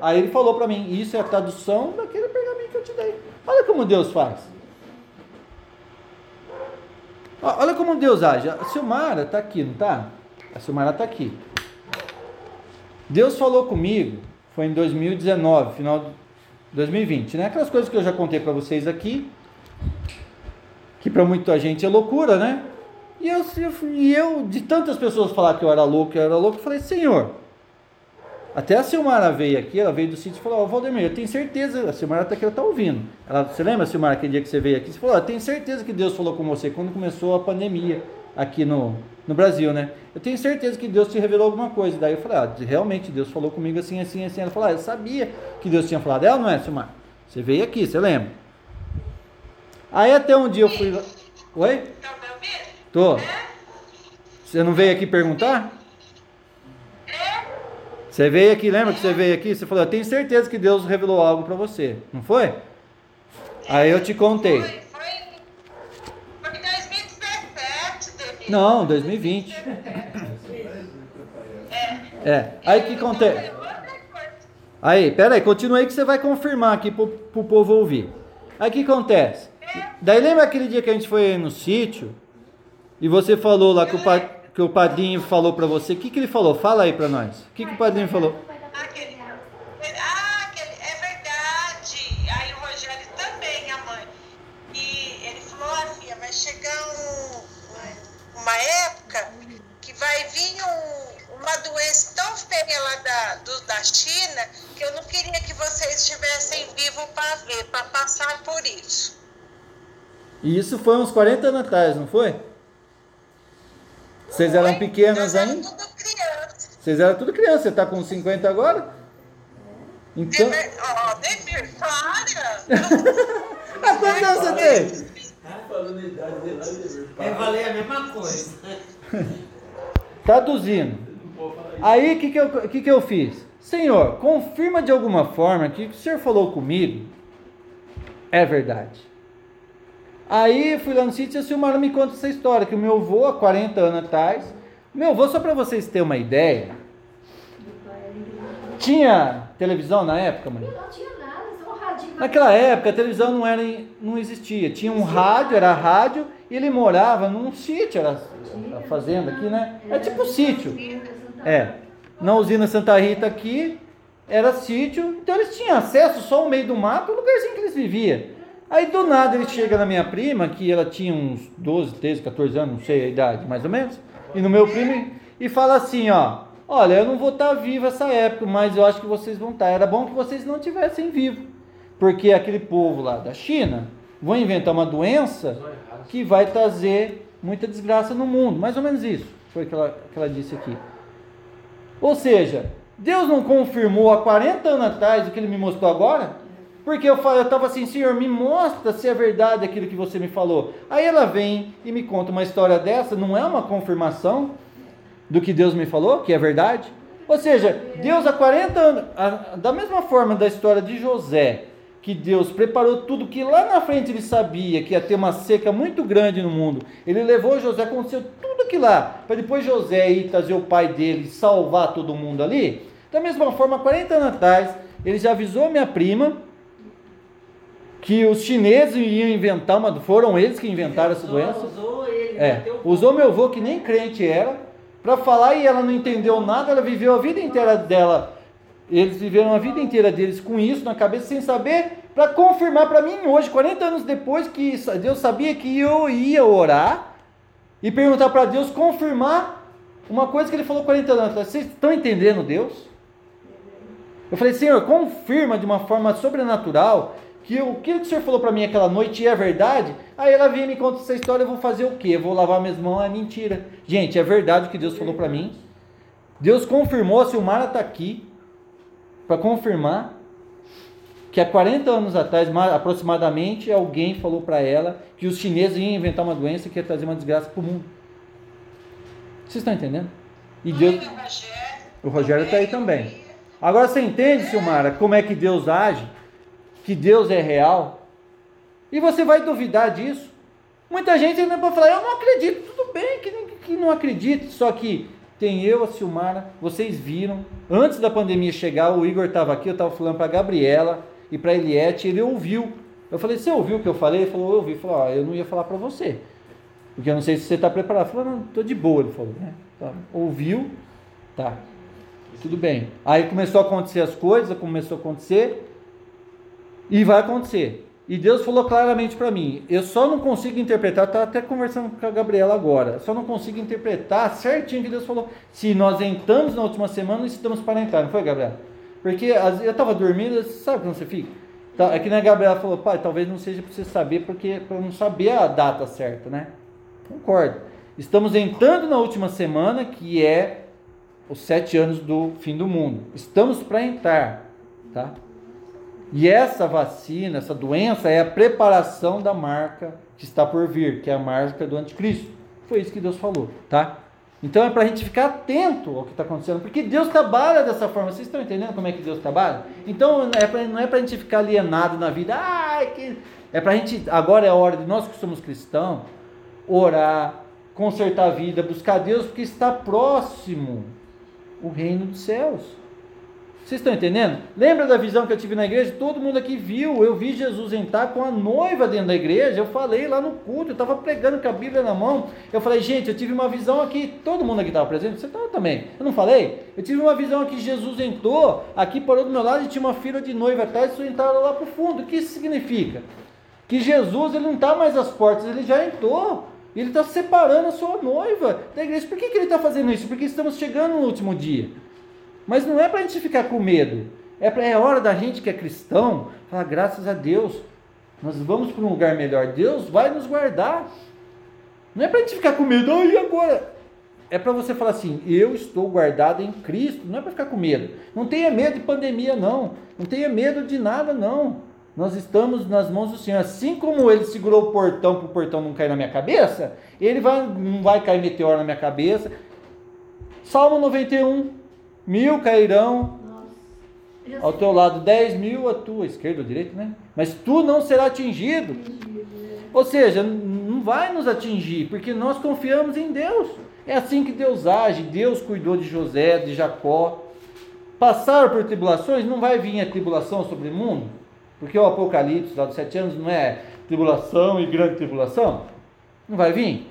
Aí ele falou para mim, isso é a tradução daquele pergaminho que eu te dei. Olha como Deus faz. Olha como Deus age. A Silmara está aqui, não está? A Silmara está aqui. Deus falou comigo, foi em 2019, final de 2020, né? Aquelas coisas que eu já contei para vocês aqui que para muita gente é loucura, né? E eu, e eu, de tantas pessoas falar que eu era louco, eu era louco, eu falei, Senhor, até a Silmara veio aqui, ela veio do sítio e falou, ó, oh, Valdemir, eu tenho certeza, a Silmara está aqui, ela está ouvindo. Ela, você lembra, Silmara, aquele dia que você veio aqui? Você falou, eu tenho certeza que Deus falou com você quando começou a pandemia aqui no, no Brasil, né? Eu tenho certeza que Deus te revelou alguma coisa. Daí eu falei, ah, realmente, Deus falou comigo assim, assim, assim. Ela falou, ah, eu sabia que Deus tinha falado. Ela não é, Silmara? Você veio aqui, você lembra? Aí até um dia eu fui lá. Oi? Tá Tô. Você não veio aqui perguntar? Você veio aqui, lembra que você veio aqui? Você falou, eu tenho certeza que Deus revelou algo para você. Não foi? Aí eu te contei. Foi, foi, foi 2017, Não, 2020. É. é. Aí que acontece? Aí, pera aí, continua aí que você vai confirmar aqui pro, pro povo ouvir. Aí que acontece? Daí lembra aquele dia que a gente foi no sítio e você falou lá que o, pa, que o padrinho falou para você? O que, que ele falou? Fala aí para nós. O que, que o padrinho falou? Aquele, ah, aquele, é verdade. Aí o Rogério também, a mãe. E ele falou assim: vai chegar um, uma época que vai vir um, uma doença tão feia lá da, do, da China que eu não queria que vocês estivessem vivos para ver, para passar por isso. E isso foi uns 40 anos atrás, não foi? Vocês eram pequenas ainda? Vocês eram tudo criança. Você está com 50 agora? Então. Ó, Demir, para! Ah, quantos anos você tem? Vai valer a mesma coisa. Traduzindo. Aí o que, que, eu, que, que eu fiz? Senhor, confirma de alguma forma que o que o Senhor falou comigo é verdade. Aí fui lá no sítio e a Silmara me conta essa história, que o meu avô, há 40 anos atrás, meu avô, só para vocês terem uma ideia, tinha televisão na época, mãe? Não tinha nada, só um radinho. Naquela época a televisão não, era, não existia. Tinha um rádio, era rádio, e ele morava num sítio, era a fazenda aqui, né? É tipo sítio. É. Na usina Santa Rita aqui, era sítio, então eles tinham acesso só ao meio do mato, o lugarzinho que eles viviam. Aí do nada ele chega na minha prima, que ela tinha uns 12, 13, 14 anos, não sei a idade mais ou menos, e no meu primo, e fala assim, ó, olha, eu não vou estar vivo essa época, mas eu acho que vocês vão estar. Era bom que vocês não tivessem vivo, porque aquele povo lá da China vão inventar uma doença que vai trazer muita desgraça no mundo. Mais ou menos isso foi o que ela, que ela disse aqui. Ou seja, Deus não confirmou há 40 anos atrás o que ele me mostrou agora? Porque eu eu estava assim, Senhor, me mostra se é verdade aquilo que você me falou. Aí ela vem e me conta uma história dessa, não é uma confirmação do que Deus me falou, que é verdade? Ou seja, Deus há 40 anos, da mesma forma da história de José, que Deus preparou tudo que lá na frente ele sabia que ia ter uma seca muito grande no mundo. Ele levou José, aconteceu tudo aquilo lá, para depois José ir trazer o pai dele salvar todo mundo ali. Da mesma forma, 40 anos atrás, ele já avisou minha prima que os chineses iam inventar uma. Foram eles que inventaram essa doença. Usou ele, É, usou meu avô, que nem crente era, para falar e ela não entendeu nada, ela viveu a vida inteira dela. Eles viveram a vida inteira deles com isso na cabeça, sem saber, para confirmar para mim hoje, 40 anos depois, que Deus sabia que eu ia orar e perguntar para Deus confirmar uma coisa que ele falou 40 anos atrás. Vocês estão entendendo Deus? Eu falei, Senhor, confirma de uma forma sobrenatural que o que o Senhor falou para mim aquela noite é verdade. Aí ela vem e me conta essa história, eu vou fazer o quê? Eu vou lavar minhas mãos, é mentira. Gente, é verdade o que Deus falou para mim. Deus confirmou, a Silmara está aqui para confirmar que há 40 anos atrás, aproximadamente, alguém falou para ela que os chineses iam inventar uma doença que ia trazer uma desgraça para o mundo. Vocês estão entendendo? E Deus, Ai, o Rogério. o Rogério está aí também. Agora você entende, Silmara, como é que Deus age? Que Deus é real? E você vai duvidar disso? Muita gente ainda vai falar, eu não acredito. Tudo bem que, que não acredite, só que tem eu, a Silmara, vocês viram. Antes da pandemia chegar, o Igor estava aqui, eu estava falando para a Gabriela e para a Eliette, ele ouviu. Eu falei, você ouviu o que eu falei? Ele falou, eu ouvi. Ele falou, ó, eu não ia falar para você. Porque eu não sei se você está preparado. Eu falei, não, estou de boa, ele falou. Né? Tá. Ouviu, tá. Tudo bem. Aí começou a acontecer as coisas, começou a acontecer. E vai acontecer. E Deus falou claramente para mim. Eu só não consigo interpretar, estava até conversando com a Gabriela agora. Só não consigo interpretar certinho que Deus falou. Se nós entramos na última semana, estamos para entrar, não foi, Gabriela? Porque eu estava dormindo, sabe quando você fica? É que nem a Gabriela falou, pai, talvez não seja para você saber, porque para não saber a data certa, né? Concordo. Estamos entrando na última semana, que é os sete anos do fim do mundo. Estamos para entrar, tá? E essa vacina, essa doença é a preparação da marca que está por vir, que é a marca do anticristo. Foi isso que Deus falou, tá? Então é para a gente ficar atento ao que está acontecendo, porque Deus trabalha dessa forma. Vocês estão entendendo como é que Deus trabalha? Então é pra, não é para a gente ficar alienado na vida. Ah, que... É para a gente, agora é a hora de nós que somos cristãos, orar, consertar a vida, buscar Deus, porque está próximo o reino dos céus. Vocês estão entendendo? Lembra da visão que eu tive na igreja? Todo mundo aqui viu. Eu vi Jesus entrar com a noiva dentro da igreja. Eu falei lá no culto, eu estava pregando com a Bíblia na mão. Eu falei, gente, eu tive uma visão aqui. Todo mundo aqui estava presente? Você estava também. Eu não falei? Eu tive uma visão aqui. Jesus entrou, aqui parou do meu lado e tinha uma fila de noiva atrás. E entraram lá para o fundo. O que isso significa? Que Jesus ele não está mais às portas, ele já entrou. Ele está separando a sua noiva da igreja. Por que, que ele está fazendo isso? Porque estamos chegando no último dia. Mas não é para a gente ficar com medo. É, pra, é hora da gente que é cristão falar, graças a Deus, nós vamos para um lugar melhor. Deus vai nos guardar. Não é para a gente ficar com medo, ah, e agora? É para você falar assim, eu estou guardado em Cristo. Não é para ficar com medo. Não tenha medo de pandemia, não. Não tenha medo de nada, não. Nós estamos nas mãos do Senhor. Assim como ele segurou o portão para o portão não cair na minha cabeça, ele vai, não vai cair meteoro na minha cabeça. Salmo 91. Mil cairão Nossa. Ao teu lado, dez mil à tua esquerda ou direita, né? Mas tu não será atingido. é. Ou seja, não vai nos atingir, porque nós confiamos em Deus. É assim que Deus age. Deus cuidou de José, de Jacó. Passaram por tribulações, não vai vir a tribulação sobre o mundo? Porque o Apocalipse, lá dos sete anos, não é tribulação e grande tribulação? Não vai vir?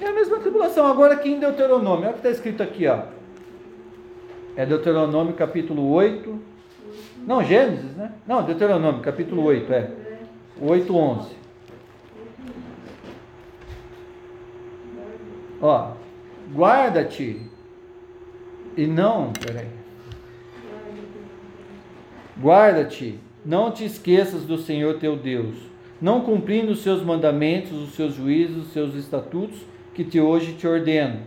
É a mesma tribulação. Agora aqui em Deuteronômio, olha o que está escrito aqui, ó. É Deuteronômio capítulo 8. Não, Gênesis, né? Não, Deuteronômio capítulo 8, é. 8, 11. Ó, guarda-te e não, peraí. Guarda-te, não te esqueças do Senhor teu Deus, não cumprindo os seus mandamentos, os seus juízos, os seus estatutos que te hoje te ordeno,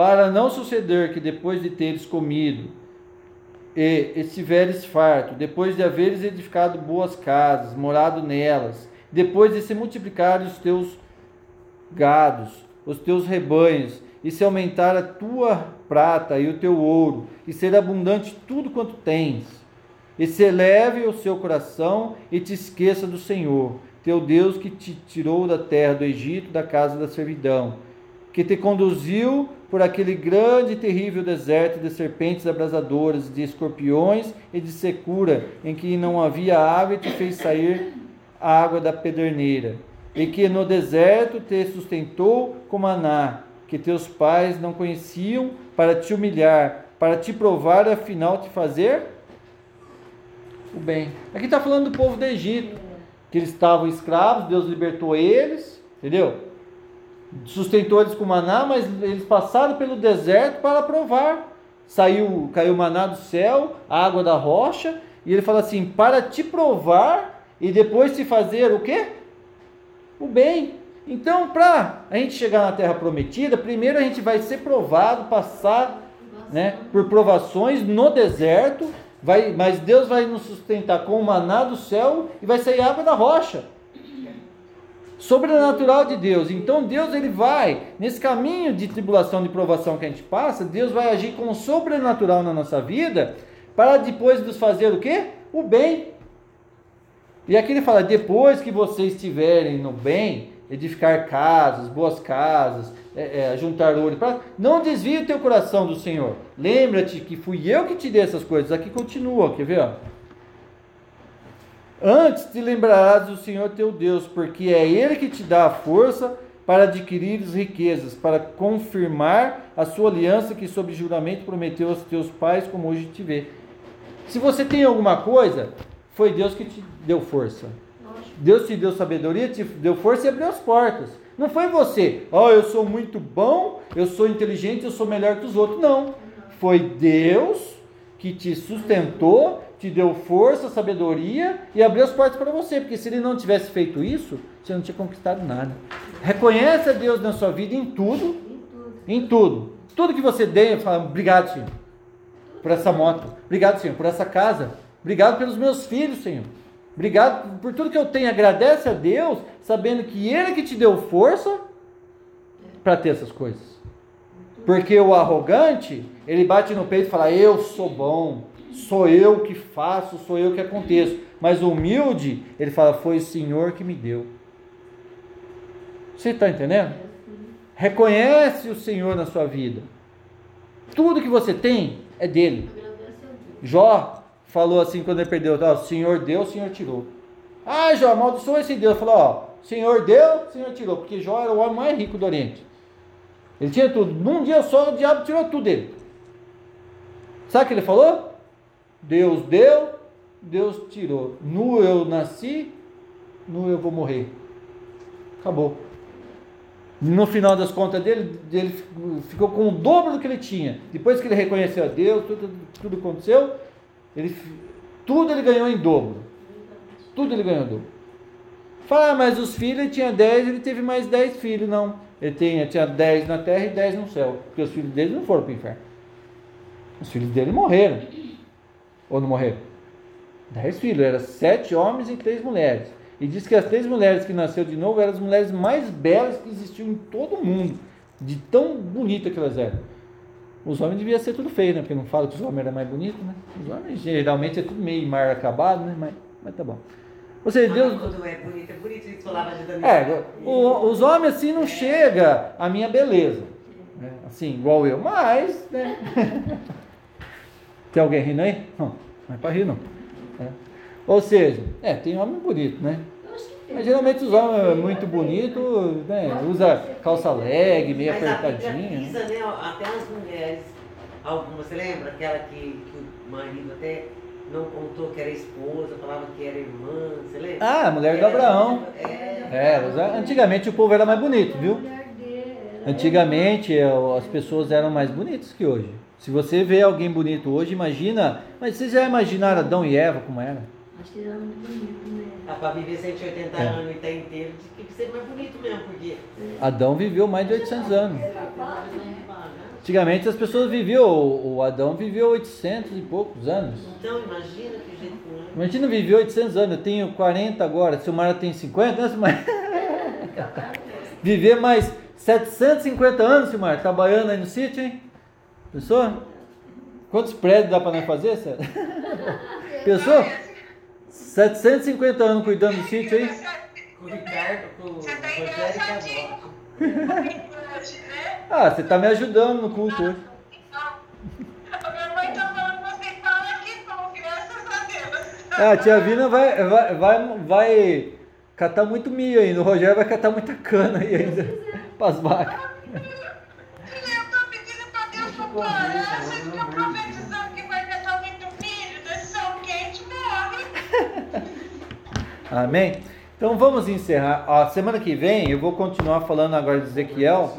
para não suceder que depois de teres comido e estiveres farto, depois de haveres edificado boas casas, morado nelas, depois de se multiplicarem os teus gados, os teus rebanhos, e se aumentar a tua prata e o teu ouro, e ser abundante tudo quanto tens, e se eleve o seu coração e te esqueça do Senhor, teu Deus que te tirou da terra do Egito, da casa da servidão, que te conduziu por aquele grande e terrível deserto de serpentes abrasadoras, de escorpiões e de secura, em que não havia água e te fez sair a água da pederneira, e que no deserto te sustentou com maná, que teus pais não conheciam, para te humilhar, para te provar afinal te fazer o bem. Aqui está falando do povo do Egito, que eles estavam escravos, Deus libertou eles, entendeu? Sustentou eles com maná, mas eles passaram pelo deserto para provar. Saiu, caiu maná do céu, água da rocha, e ele fala assim: para te provar e depois te fazer o quê? O bem. Então, para a gente chegar na terra prometida, primeiro a gente vai ser provado, passar né, por provações no deserto, vai, mas Deus vai nos sustentar com o maná do céu e vai sair água da rocha. Sobrenatural de Deus. Então Deus ele vai nesse caminho de tribulação, de provação que a gente passa, Deus vai agir com o sobrenatural na nossa vida para depois nos fazer o quê? O bem. E aqui ele fala: depois que vocês estiverem no bem, edificar casas, boas casas, é, é, juntar ouro, para não desvie o teu coração do Senhor. Lembra-te que fui eu que te dei essas coisas. Aqui continua, quer ver? Antes te lembrarás do Senhor teu Deus, porque é Ele que te dá a força para adquirir as riquezas, para confirmar a sua aliança que sob juramento prometeu aos teus pais, como hoje te vê. Se você tem alguma coisa, foi Deus que te deu força. Deus te deu sabedoria, te deu força e abriu as portas. Não foi você, ó, oh, eu sou muito bom, eu sou inteligente, eu sou melhor que os outros. Não. Foi Deus que te sustentou, te deu força, sabedoria e abriu as portas para você. Porque se ele não tivesse feito isso, você não tinha conquistado nada. Reconhece a Deus na sua vida em tudo. Em tudo. Tudo que você dê, fala, obrigado, Senhor, por essa moto. Obrigado, Senhor, por essa casa. Obrigado pelos meus filhos, Senhor. Obrigado por tudo que eu tenho. Agradece a Deus, sabendo que Ele que te deu força para ter essas coisas. Porque o arrogante, ele bate no peito e fala: Eu sou bom, sou eu que faço, sou eu que aconteço. Mas o humilde, ele fala: Foi o Senhor que me deu. Você está entendendo? Reconhece o Senhor na sua vida. Tudo que você tem é dele. Jó falou assim quando ele perdeu: O Senhor deu, o Senhor tirou. Ah, Jó, amaldiçoa esse Deus. Falou: Ó, Senhor deu, o Senhor tirou. Porque Jó era o homem mais rico do Oriente. Ele tinha tudo. Num dia só, o diabo tirou tudo dele. Sabe o que ele falou? Deus deu, Deus tirou. Nu eu nasci, nu eu vou morrer. Acabou. No final das contas dele, ele ficou com o dobro do que ele tinha. Depois que ele reconheceu a Deus, tudo, tudo aconteceu, ele, tudo ele ganhou em dobro. Tudo ele ganhou em dobro. Fala, ah, mas os filhos, ele tinha 10, ele teve mais 10 filhos. Não, ele tinha, tinha 10 na terra e 10 no céu. Porque os filhos dele não foram para o inferno. Os filhos dele morreram. Ou não morreram? 10 filhos, eram 7 homens e 3 mulheres. E diz que as três mulheres que nasceu de novo eram as mulheres mais belas que existiam em todo o mundo. De tão bonita que elas eram. Os homens deviam ser tudo feio, né? Porque não fala que os homens eram mais bonitos, né? Os homens geralmente é tudo meio mar acabado, né? Mas, mas tá bom. Ou seja, Deus. É bonito, é bonito, eles falavam de Daniel. É, o- os homens assim não chega à minha beleza. né? Assim, igual eu, mas, né? Tem alguém rindo aí? Não, não é pra rir não. É. Ou seja, é, tem homem bonito, né? Eu acho que tem. Mas geralmente os homens é muito bonito, né? Usa calça leg, meio Mas a Bíblia apertadinha. né? pisa, né? Até as mulheres, algumas, você lembra? Aquela que, que o marido até não contou que era esposa, falava que era irmã, você lembra? Ah, a mulher do Era- Abraão. É, É, usa- antigamente o povo era mais bonito, viu? Antigamente eh, as pessoas eram mais bonitas que hoje. Se você vê alguém bonito hoje, imagina. Mas vocês já imaginaram Adão e Eva como era? Acho que ela é muito bonita, né? Dá pra viver 180 É. anos e tá inteiro, tem que ser mais bonito mesmo, porque. Adão viveu mais de 800 anos. Ah, Antigamente as pessoas viviam, o Adão viveu 800 e poucos anos. Então imagina que jeito que é. Imagina viver 800 anos, eu tenho 40 agora, se o Mara tem 50, né, Silmar? Viver mais 750 anos, Silmar, trabalhando aí no sítio, hein? Pensou? Quantos prédios dá pra nós fazer, Célia? Pensou? 750 anos cuidando do sítio aí? Com o Ricardo, com o Você tá Rogério né? Ah, você tá me ajudando no culto hoje. Então, a minha mãe tá falando que você fala que bom, graças a Deus. Ah, a tia Vina vai, vai, vai, vai catar muito milho ainda. O Rogério vai catar muita cana aí ainda. Pras vacas. Parar, vocês ficam profetizando que vai catar muito milho, desse sol quente morre. Amém? Então vamos encerrar. A semana que vem eu vou continuar falando agora de Ezequiel,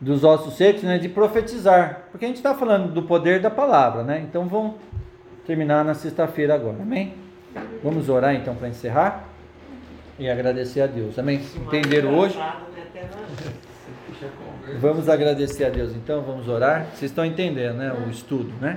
dos ossos secos, né, de profetizar. Porque a gente está falando do poder da palavra, né? Então vamos terminar na sexta-feira agora. Amém? Vamos orar então para encerrar e agradecer a Deus. Amém? Entenderam hoje? Vamos agradecer a Deus então, vamos orar. Vocês estão entendendo, né? O estudo, né?